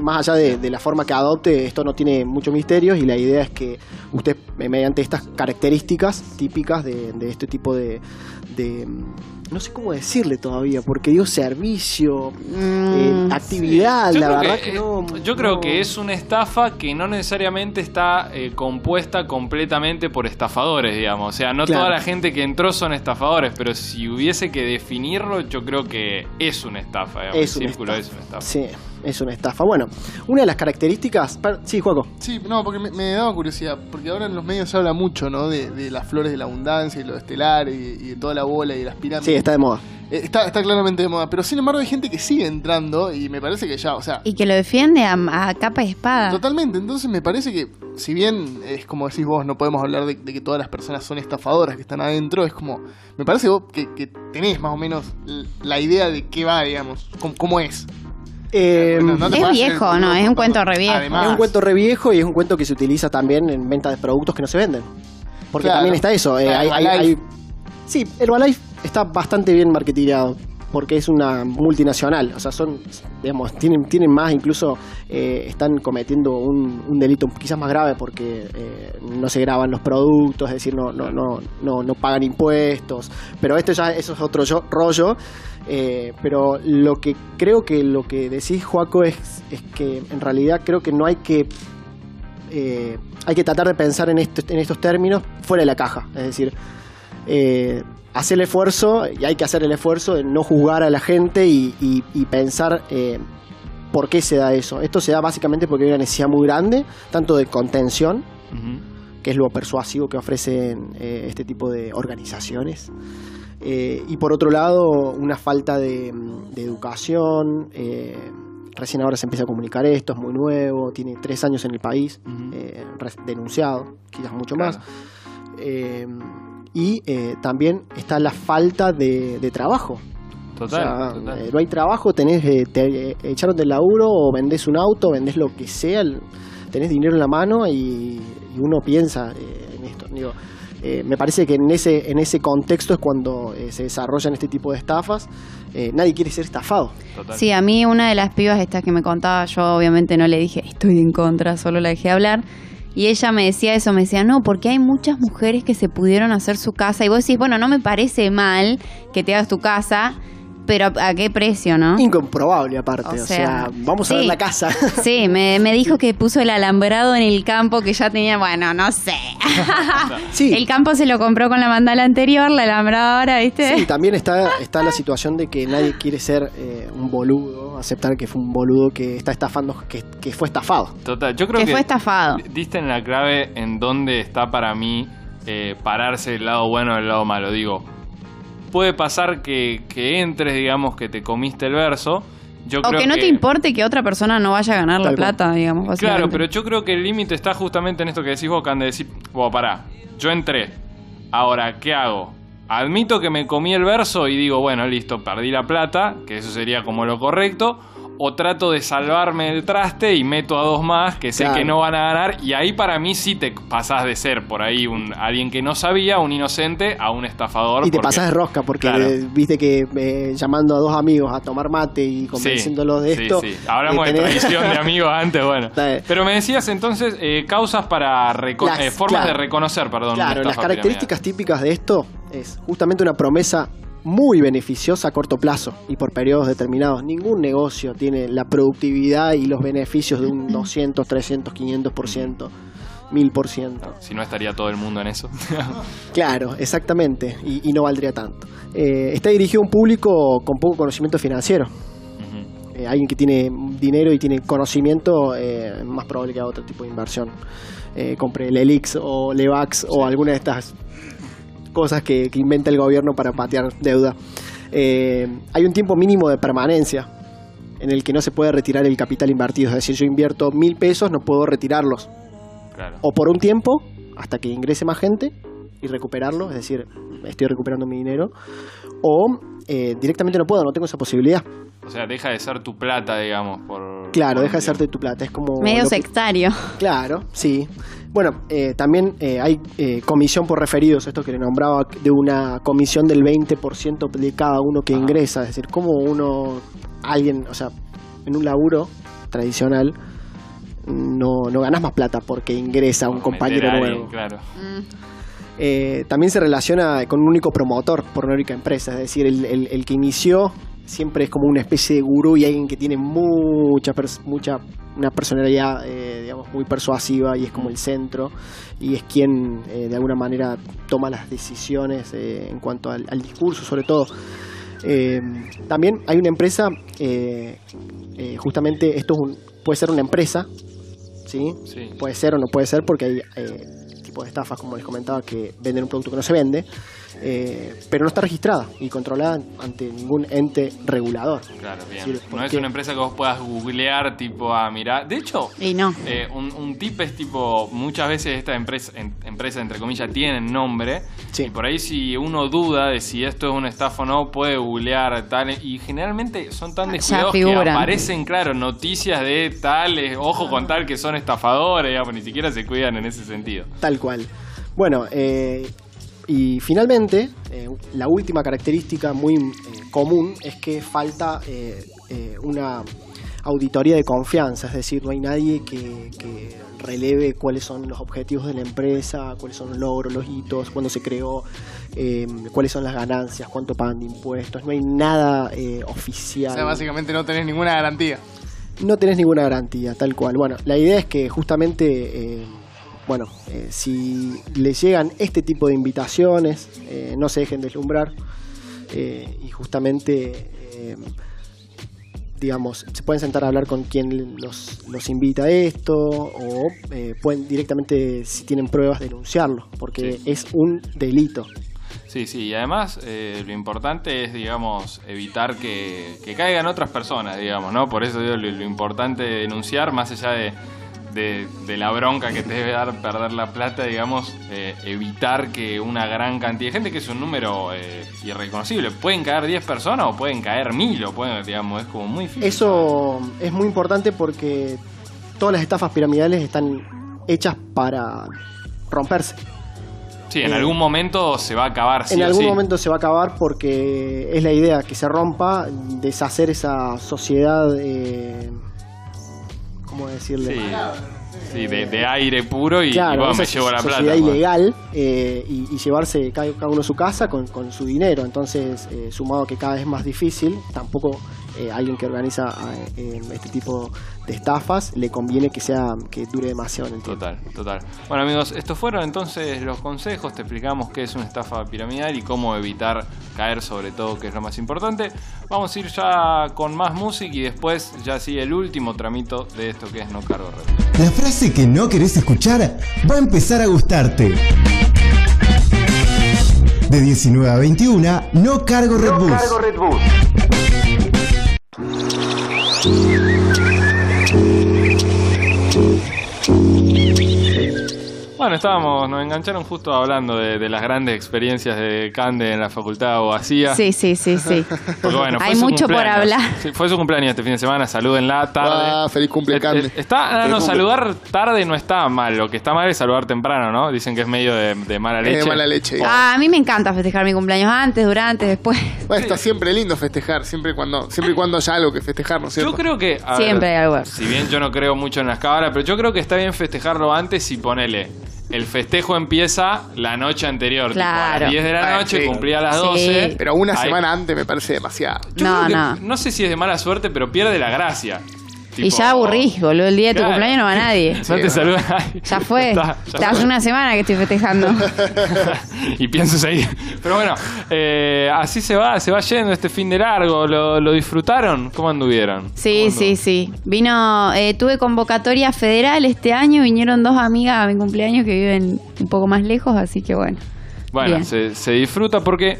Más allá de, de la forma que adopte, esto no tiene muchos misterios y la idea es que usted, eh, mediante estas características típicas de, de este tipo de, de, mm, No sé cómo decirle todavía, porque dio servicio, eh, actividad, la verdad que, que, no. Yo creo no- que es una estafa que no necesariamente está eh, compuesta completamente por estafadores, digamos. O sea, no Claro. toda la gente que entró son estafadores, pero si hubiese que definirlo, yo creo que es una estafa, digamos. Es El una círculo estafa. es una estafa. Sí, es una estafa. Bueno, una de las características. per- Sí, Juaco. Sí, no, porque me, me daba curiosidad, porque ahora en los medios se habla mucho, ¿no? De, de las flores de la abundancia y lo estelar y, y de toda la bola y de las pirámides. Sí, está de moda. Eh, está, está claramente de moda, pero sin embargo hay gente que sigue entrando y me parece que ya, o sea, Y que lo defiende a, a capa y espada. totalmente. Entonces me parece que, si bien es como decís vos, no podemos hablar de, de que todas las personas son estafadoras que están adentro, es como, me parece vos que, que tenés más o menos la idea de qué va, digamos, cómo, cómo es. Eh, Bueno, no te es viejo, ¿no? Es un cuento re viejo. Además, Es un cuento re viejo y es un cuento que se utiliza también en venta de productos que no se venden. Porque Claro. también está eso. eh, hay, hay- Herbalife. hay- Sí, Herbalife está bastante bien marketeado porque es una multinacional. O sea, son, digamos, tienen, tienen más, incluso eh, están cometiendo un, delito quizás más grave porque eh, no se graban los productos, es decir, no, no, no, no, no pagan impuestos. Pero esto ya eso es otro yo- rollo. Eh, pero lo que creo que lo que decís, Joaco, es, es que en realidad creo que no hay que eh, hay que tratar de pensar en, esto- en estos términos fuera de la caja. Es decir, eh, hacer el esfuerzo, y hay que hacer el esfuerzo de no juzgar a la gente y, y- y pensar eh, por qué se da eso. Esto se da básicamente porque hay una necesidad muy grande, tanto de contención, que es lo persuasivo que ofrecen eh, este tipo de organizaciones. Eh, y por otro lado, una falta de, de educación. eh, recién ahora se empieza a comunicar esto, es muy nuevo, tiene tres años en el país, eh, denunciado, quizás mucho Claro. más. Y eh, también está la falta de, de trabajo. Total, O sea, total. eh, no hay trabajo, tenés, eh, te eh, echaron del laburo o vendés un auto, vendés lo que sea, el- tenés dinero en la mano y, y uno piensa eh, en esto. Digo, eh, me parece que en ese, en ese contexto es cuando eh, se desarrollan este tipo de estafas. Eh, nadie quiere ser estafado. total. Sí, a mí una de las pibas estas que me contaba, yo obviamente no le dije estoy en contra, solo la dejé hablar. Y ella me decía eso, me decía, no, porque hay muchas mujeres que se pudieron hacer su casa. Y vos decís, bueno, no me parece mal que te hagas tu casa, pero ¿a, qué precio, no? Incomprobable aparte. O O, sea, vamos a ver la casa. Sí, me, me dijo que puso el alambrado en el campo que ya tenía, bueno, no sé. Sí. El campo se lo compró con la mandala anterior, la alambrado ahora, ¿viste? Sí, también está, está la situación de que nadie quiere ser eh, un boludo, aceptar que fue un boludo que está estafando, que, que fue estafado. Total, yo creo que que fue estafado. diste en la clave en dónde está para mí eh, pararse del lado bueno del lado malo. Digo, puede pasar que, que entres, digamos, que te comiste el verso. Yo O creo que no te importe que otra persona no vaya a ganar la cual. plata, digamos. Claro, pero yo creo que el límite está justamente en esto que decís vos, Can, de decir, bueno, pará, yo entré, ahora, ¿qué hago? Admito que me comí el verso y digo, bueno, listo, perdí la plata, que eso sería como lo correcto, o trato de salvarme el traste y meto a dos más que sé Claro. que no van a ganar, y ahí para mí sí te pasás de ser por ahí un alguien que no sabía, un inocente, a un estafador. Y te porque- pasas de rosca porque Claro. viste que eh, llamando a dos amigos a tomar mate y convenciéndolos de sí, esto. Sí, Hablamos eh, de tenés- traición de amigos antes, bueno. Pero me decías entonces eh, causas para Las- eh, formas claro. de reconocer, perdón. Claro, las características típicas de esto es justamente una promesa muy beneficiosa a corto plazo y por periodos determinados. Ningún negocio tiene la productividad y los beneficios de un 200, 300, 500%, 1000%. pirámide. Si no estaría todo el mundo en eso. Claro, exactamente, y, y no valdría tanto. Eh, está dirigido a un público con poco conocimiento financiero. Eh, alguien que tiene dinero y tiene conocimiento, eh, es más probable que haga otro tipo de inversión. Eh, compre el Elix o Levax o alguna de estas cosas que, que inventa el gobierno para patear deuda. Eh, hay un tiempo mínimo de permanencia en el que no se puede retirar el capital invertido. Es decir, yo invierto mil pesos, no puedo retirarlos. claro. O por un tiempo, hasta que ingrese más gente y recuperarlo. Es decir, estoy recuperando mi dinero. O eh, directamente no puedo, no tengo esa posibilidad. O sea, deja de ser tu plata, digamos. Por, Claro, por deja de tiempo. tu plata. Es como. Medio que- sectario. Claro, sí. Bueno, eh, también eh, hay eh, comisión por referidos, esto que le nombraba, de una comisión del 20% de cada uno que ingresa. Es decir, como uno, alguien, o sea, en un laburo, tradicional, no, no ganas más plata porque ingresa un compañero alguien, nuevo. Claro. Eh, también se relaciona con un único promotor por una única empresa, es decir, el, el- el que inició siempre es como una especie de gurú y alguien que tiene mucha, mucha una personalidad, eh, digamos, muy persuasiva y es como el centro y es quien eh, de alguna manera toma las decisiones eh, en cuanto al, al discurso, sobre todo. Eh, también hay una empresa, justamente esto es un- puede ser una empresa, ¿sí? Sí. Puede ser o no puede ser porque hay eh, tipos de estafas, como les comentaba, que venden un producto que no se vende, eh, pero no está registrada y controlada ante ningún ente regulador. Claro, bien. No es una empresa que vos puedas googlear, tipo, a mirar. De hecho, Y no. eh, un, un tip es tipo, muchas veces estas empresas, en- empresas entre comillas, tienen nombre. Sí. Y por ahí si uno duda de si esto es una estafa o no, puede googlear tal. Y generalmente son tan descuidados que aparecen, claro, noticias de tales, ojo con tal que son estafadores, digamos, ni siquiera se cuidan en ese sentido. Tal cual. Bueno, eh, y finalmente, eh, la última característica muy eh, común es que falta eh, una auditoría de confianza, es decir, no hay nadie que, que releve cuáles son los objetivos de la empresa, cuáles son los logros, los hitos, cuándo se creó, eh, cuáles son las ganancias, cuánto pagan de impuestos, no hay nada eh, O oficial. sea, básicamente no tenés ninguna garantía. No tenés ninguna garantía, tal cual. Bueno, la idea es que justamente, eh, bueno, eh, si le llegan este tipo de invitaciones, eh, no se dejen deslumbrar eh, y justamente, eh, digamos, se pueden sentar a hablar con quien los, los invita a esto o pueden directamente, si tienen pruebas, denunciarlo, porque Sí. es un delito. Sí, sí, y además eh, lo importante es, digamos, evitar que, que caigan otras personas, digamos, ¿no? Por eso digo, lo, lo importante de denunciar, más allá de, de, de la bronca que te debe dar perder la plata, digamos, eh, evitar que una gran cantidad de gente, que es un número eh, irreconocible, pueden caer 10 personas o pueden caer 1000, o pueden, digamos, es como muy difícil. Eso es muy importante porque todas las estafas piramidales están hechas para romperse. Sí, en eh, algún momento se va a acabar, sí en algún sí. momento se va a acabar porque es la idea que se rompa, deshacer esa sociedad, eh, ¿cómo decirle? Sí, sí, de, de aire puro y, y Claro, bueno, me llevo la plata. ilegal eh, y, y llevarse cada, cada uno a su casa con, con su dinero. Entonces, eh, sumado a que cada vez es más difícil, tampoco eh, alguien que organiza eh, este tipo de estafas le conviene que sea que dure demasiado en el tiempo. Total, total. Bueno amigos, estos fueron entonces los consejos, te explicamos qué es una estafa piramidal y cómo evitar caer sobre todo, que es lo más importante. Vamos a ir ya con más música y después ya sigue el último tramito de esto que es no cargo red. La frase que no querés escuchar va a empezar a gustarte. De 19 a 21, no cargo Red Bus. Thank you. Bueno, estábamos, nos engancharon justo hablando de, de las grandes experiencias de Cande en la facultad de abogacía. Sí, sí, sí, sí. Porque, bueno, fue Hay su mucho por cumpleaños. hablar. Sí, fue su cumpleaños este fin de semana, salúdenla tarde. Ah, feliz cumple, Eh, Cande. eh, Está, ah, Feliz no, cumple. saludar tarde no está mal. Lo que está mal es saludar temprano, ¿no? Dicen que es medio de, de mala Es leche. de mala leche. Ah, a mí me encanta festejar mi cumpleaños antes, durante, después. Bueno, está siempre lindo festejar, siempre y cuando, siempre y cuando haya algo que festejar, ¿no es cierto? Yo creo que. a Siempre hay algo. Si bien yo no creo mucho en las cábalas, pero yo creo que está bien festejarlo antes y ponele. El festejo empieza la noche anterior. tipo, a Claro. las 10 de la Ah, noche, sí. cumplía a las Sí. 12. Pero una Ahí- semana antes me parece demasiado. Yo No, creo que- no. No sé si es de mala suerte, pero pierde la gracia. Y ya aburrís, boludo. El día de tu Claro. cumpleaños no va nadie. No Sí, te saluda. Ya fue. Está, ya Hace fue. una semana que estoy festejando. y pienso seguir. Pero bueno, eh, así se va, se va yendo este fin de largo. ¿Lo, lo disfrutaron? ¿Cómo anduvieron? Sí, ¿Cómo sí, sí. Vino, eh, tuve convocatoria federal este año. Vinieron dos amigas a mi cumpleaños que viven un poco más lejos, así que bueno. Bueno, se, se disfruta porque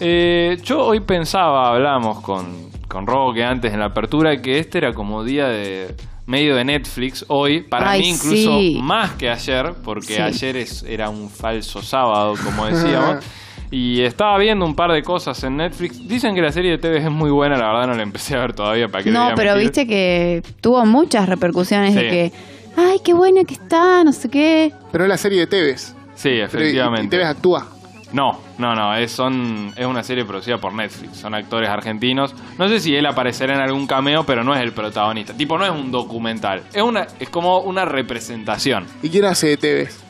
eh, yo hoy pensaba, hablamos con, con Roque antes en la apertura, que este era como día de medio de Netflix hoy, para Ay, mí incluso sí. más que ayer, porque Sí. ayer es- era un falso sábado, como decíamos. Y estaba viendo un par de cosas en Netflix. Dicen que la serie de TV es muy buena, la verdad no la empecé a ver todavía para que No, pero mentir. viste que tuvo muchas repercusiones de que, ay, qué buena que está, no sé qué. Pero es la serie de Tevez. Sí, Pero y- y efectivamente. Tevez actúa. No, no, no, es, son, es una serie producida por Netflix, son actores argentinos. No sé si él aparecerá en algún cameo, pero no es el protagonista. Tipo, no es un documental, es, una, es como una representación. ¿Y quién hace de Tevez?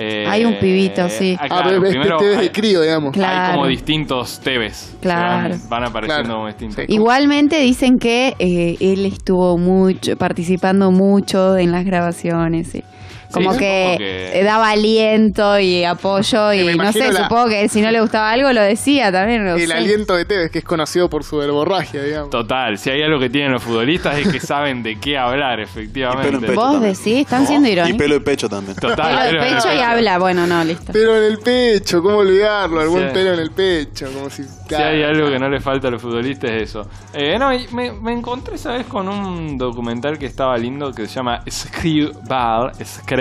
Eh, Hay un pibito, sí. ah, Ah, claro, es primero Tevez hay- de crío, digamos. Claro. Hay como distintos TVs. Claro. Van, van apareciendo Claro, como distintos. sí. Igualmente dicen que eh, él estuvo mucho, participando mucho en las grabaciones, sí. Como Sí, que, que- daba aliento y apoyo y no sé, la- supongo que si no le gustaba algo lo decía también. El sé. aliento de Tevez, que es conocido por su verborragia, digamos. Total, si hay algo que tienen los futbolistas es que saben de qué hablar, Y efectivamente. pelo en pecho Vos también. decís, están siendo Y irónicos. pelo y pecho también. Total, Pelo de pero- pecho y habla, bueno, no, listo. Pero en el pecho, ¿cómo olvidarlo? Sí. pelo en el pecho, como si... Si hay algo que no le falta a los futbolistas es eso. Eh, no, y me, me encontré esa vez con un documental que estaba lindo que se llama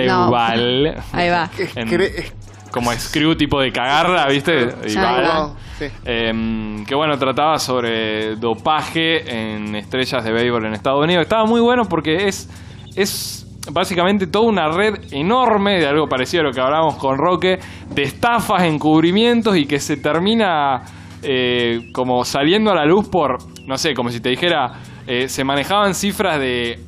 Screwball. Screwball. Ahí va. En- cre- como Screw tipo de cagarla, ¿viste? Y va. Sí. Em, que bueno, trataba sobre dopaje en estrellas de béisbol en Estados Unidos. Estaba muy bueno porque es, es básicamente toda una red enorme de algo parecido a lo que hablábamos con Roque, de estafas, encubrimientos y que se termina eh, como saliendo a la luz por, no sé, como si te dijera, eh, se manejaban cifras de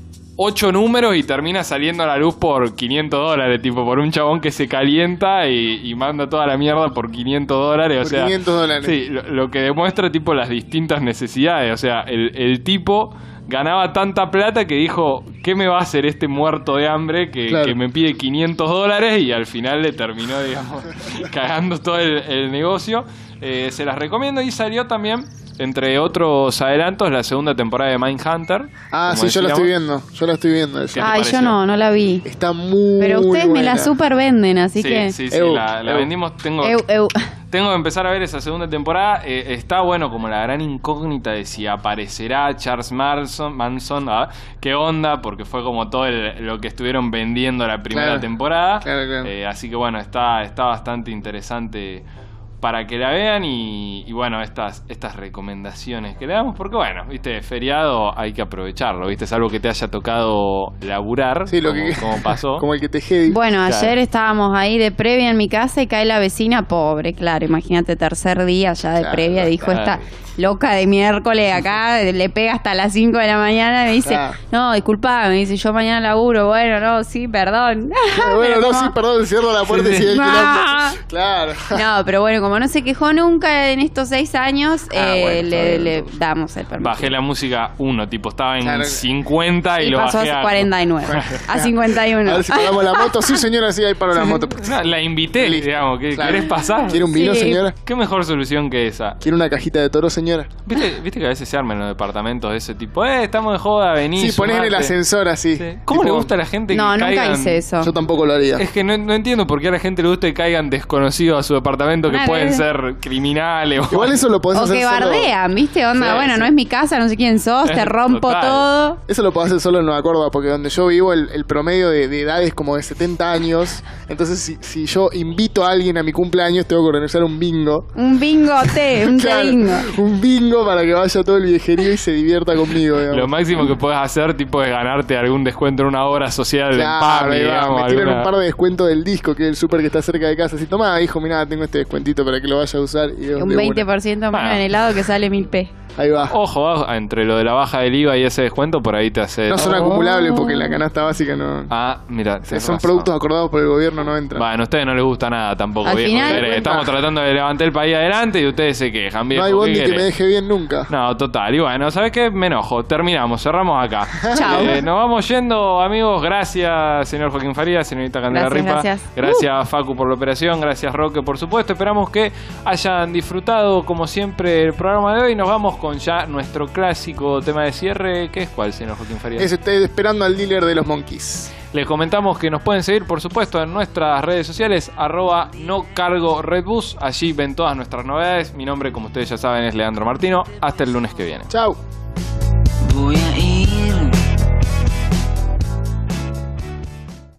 ocho números y termina saliendo a la luz por 500 dólares, tipo por un chabón que se calienta y, y manda toda la mierda por 500 dólares. O sea, 500 dólares. Sí, lo, lo que demuestra tipo las distintas necesidades. O sea, el, el tipo ganaba tanta plata que dijo, ¿qué me va a hacer este muerto de hambre que, Claro. que me pide 500 dólares? Y al final le terminó, digamos, cagando todo el, el negocio. Eh, se las recomiendo y salió también, entre otros adelantos, la segunda temporada de Mindhunter. Ah, sí, yo la estoy viendo. Yo la estoy viendo. esa. ¿Qué te Ay, yo no, no la vi. Está muy Pero ustedes me la super venden, así Sí, que... sí, sí, Eu, la, la eu. vendimos. Tengo, Eu, eu. Tengo que empezar a ver esa segunda temporada. Eh, está bueno como la gran incógnita de si aparecerá Charles Manson. Manson ah, ¿Qué onda? Porque fue como todo el- lo que estuvieron vendiendo la primera Claro. temporada. Claro, claro. Eh, así que bueno, está, está bastante interesante para que la vean y, y bueno, estas, estas recomendaciones que le damos, porque bueno, viste, feriado hay que aprovecharlo, viste, es algo que te haya tocado laburar, Sí, lo como, que... como pasó. como el que te jedi. Bueno, Claro. ayer estábamos ahí de previa en mi casa y cae la vecina, pobre, claro, imagínate, tercer día ya de Claro, previa, dijo claro. esta loca de miércoles acá, le pega hasta las 5 de la mañana y me dice, Claro. no, disculpa, me dice, yo mañana laburo, bueno, no, sí, perdón. Bueno, Pero no, como- sí, perdón, cierro la puerta y sigue el quilombo. Claro. No, pero bueno, como no se quejó nunca en estos seis años, Ah, eh, bueno, le, damos el permiso. Bajé la música 1, tipo estaba en Claro. 50 y, y lo pasó bajé a a 49, a 51. A ver si paramos la moto. Sí, señora, sí, ahí paro la moto. No, la invité, Listo. digamos, ¿qué- Claro. ¿querés pasar? ¿Quiere un vino, Sí. señora? ¿Qué mejor solución que esa? ¿Quiere una cajita de toro, señora? ¿Viste, viste que a veces se arman los departamentos de ese tipo, eh, estamos de joda, vení. Sí, ponés en el sumate". ascensor así. Sí. ¿Cómo Tipo, le gusta a la gente que No, nunca caigan- hice eso. Yo tampoco lo haría. Es que no, no entiendo por qué a la gente le gusta que caigan desconocidos a su departamento que Claro. Pueden ser criminales. o- Igual eso lo podés O hacer que solo- bardean, ¿viste? Onda, Sí, bueno, sí. no es mi casa, no sé quién sos, te Eh, rompo total. todo. Eso lo podés hacer solo en Nueva Córdoba, porque donde yo vivo el, el promedio de, de edad es como de 70 años. Entonces, si, si yo invito a alguien a mi cumpleaños, tengo que organizar un bingo. Un bingo té, un té bingo. un bingo para que vaya todo el viejerío y se divierta conmigo. digamos. Lo máximo que puedes hacer, tipo, es ganarte algún descuento en una obra social de Claro, va, digamos. me tiran alguna- un par de descuentos del disco, que es el súper que está cerca de casa. Así, toma, hijo, mira, tengo este descuentito para que lo vaya a usar. Y de- Un de una. 20% menos Ah. en helado que sale mil p. Ahí va. Ojo, entre lo de la baja del IVA y ese descuento, por ahí te hace. No son Oh. acumulables porque la canasta básica no. Ah, mira, son razón. productos acordados por el gobierno, no entran. Bueno, a ustedes no les gusta nada tampoco, Al viejo. final- Ustedes Estamos tratando de levantar el país adelante y ustedes se quejan, viejo. no hay ¿qué bondi que me deje bien nunca. No, total. Y bueno, ¿sabes qué? Me enojo. Terminamos, cerramos acá. Chao. Eh, nos vamos yendo, amigos. Gracias, señor Joaquín Farías, señorita Candela Gracias, Ripa. gracias. Gracias, Facu, por la operación. Gracias, Roque, por supuesto. Esperamos que hayan disfrutado, como siempre, el programa de hoy. Nos vamos con ya nuestro clásico tema de cierre. ¿Qué es cuál, señor Joaquín Farías? Es estoy esperando al dealer de los monkeys. Les comentamos que nos pueden seguir, por supuesto, en nuestras redes sociales, arroba no cargo redbus. Allí ven todas nuestras novedades. Mi nombre, como ustedes ya saben, es Leandro Martino. Hasta el lunes que viene. Chau.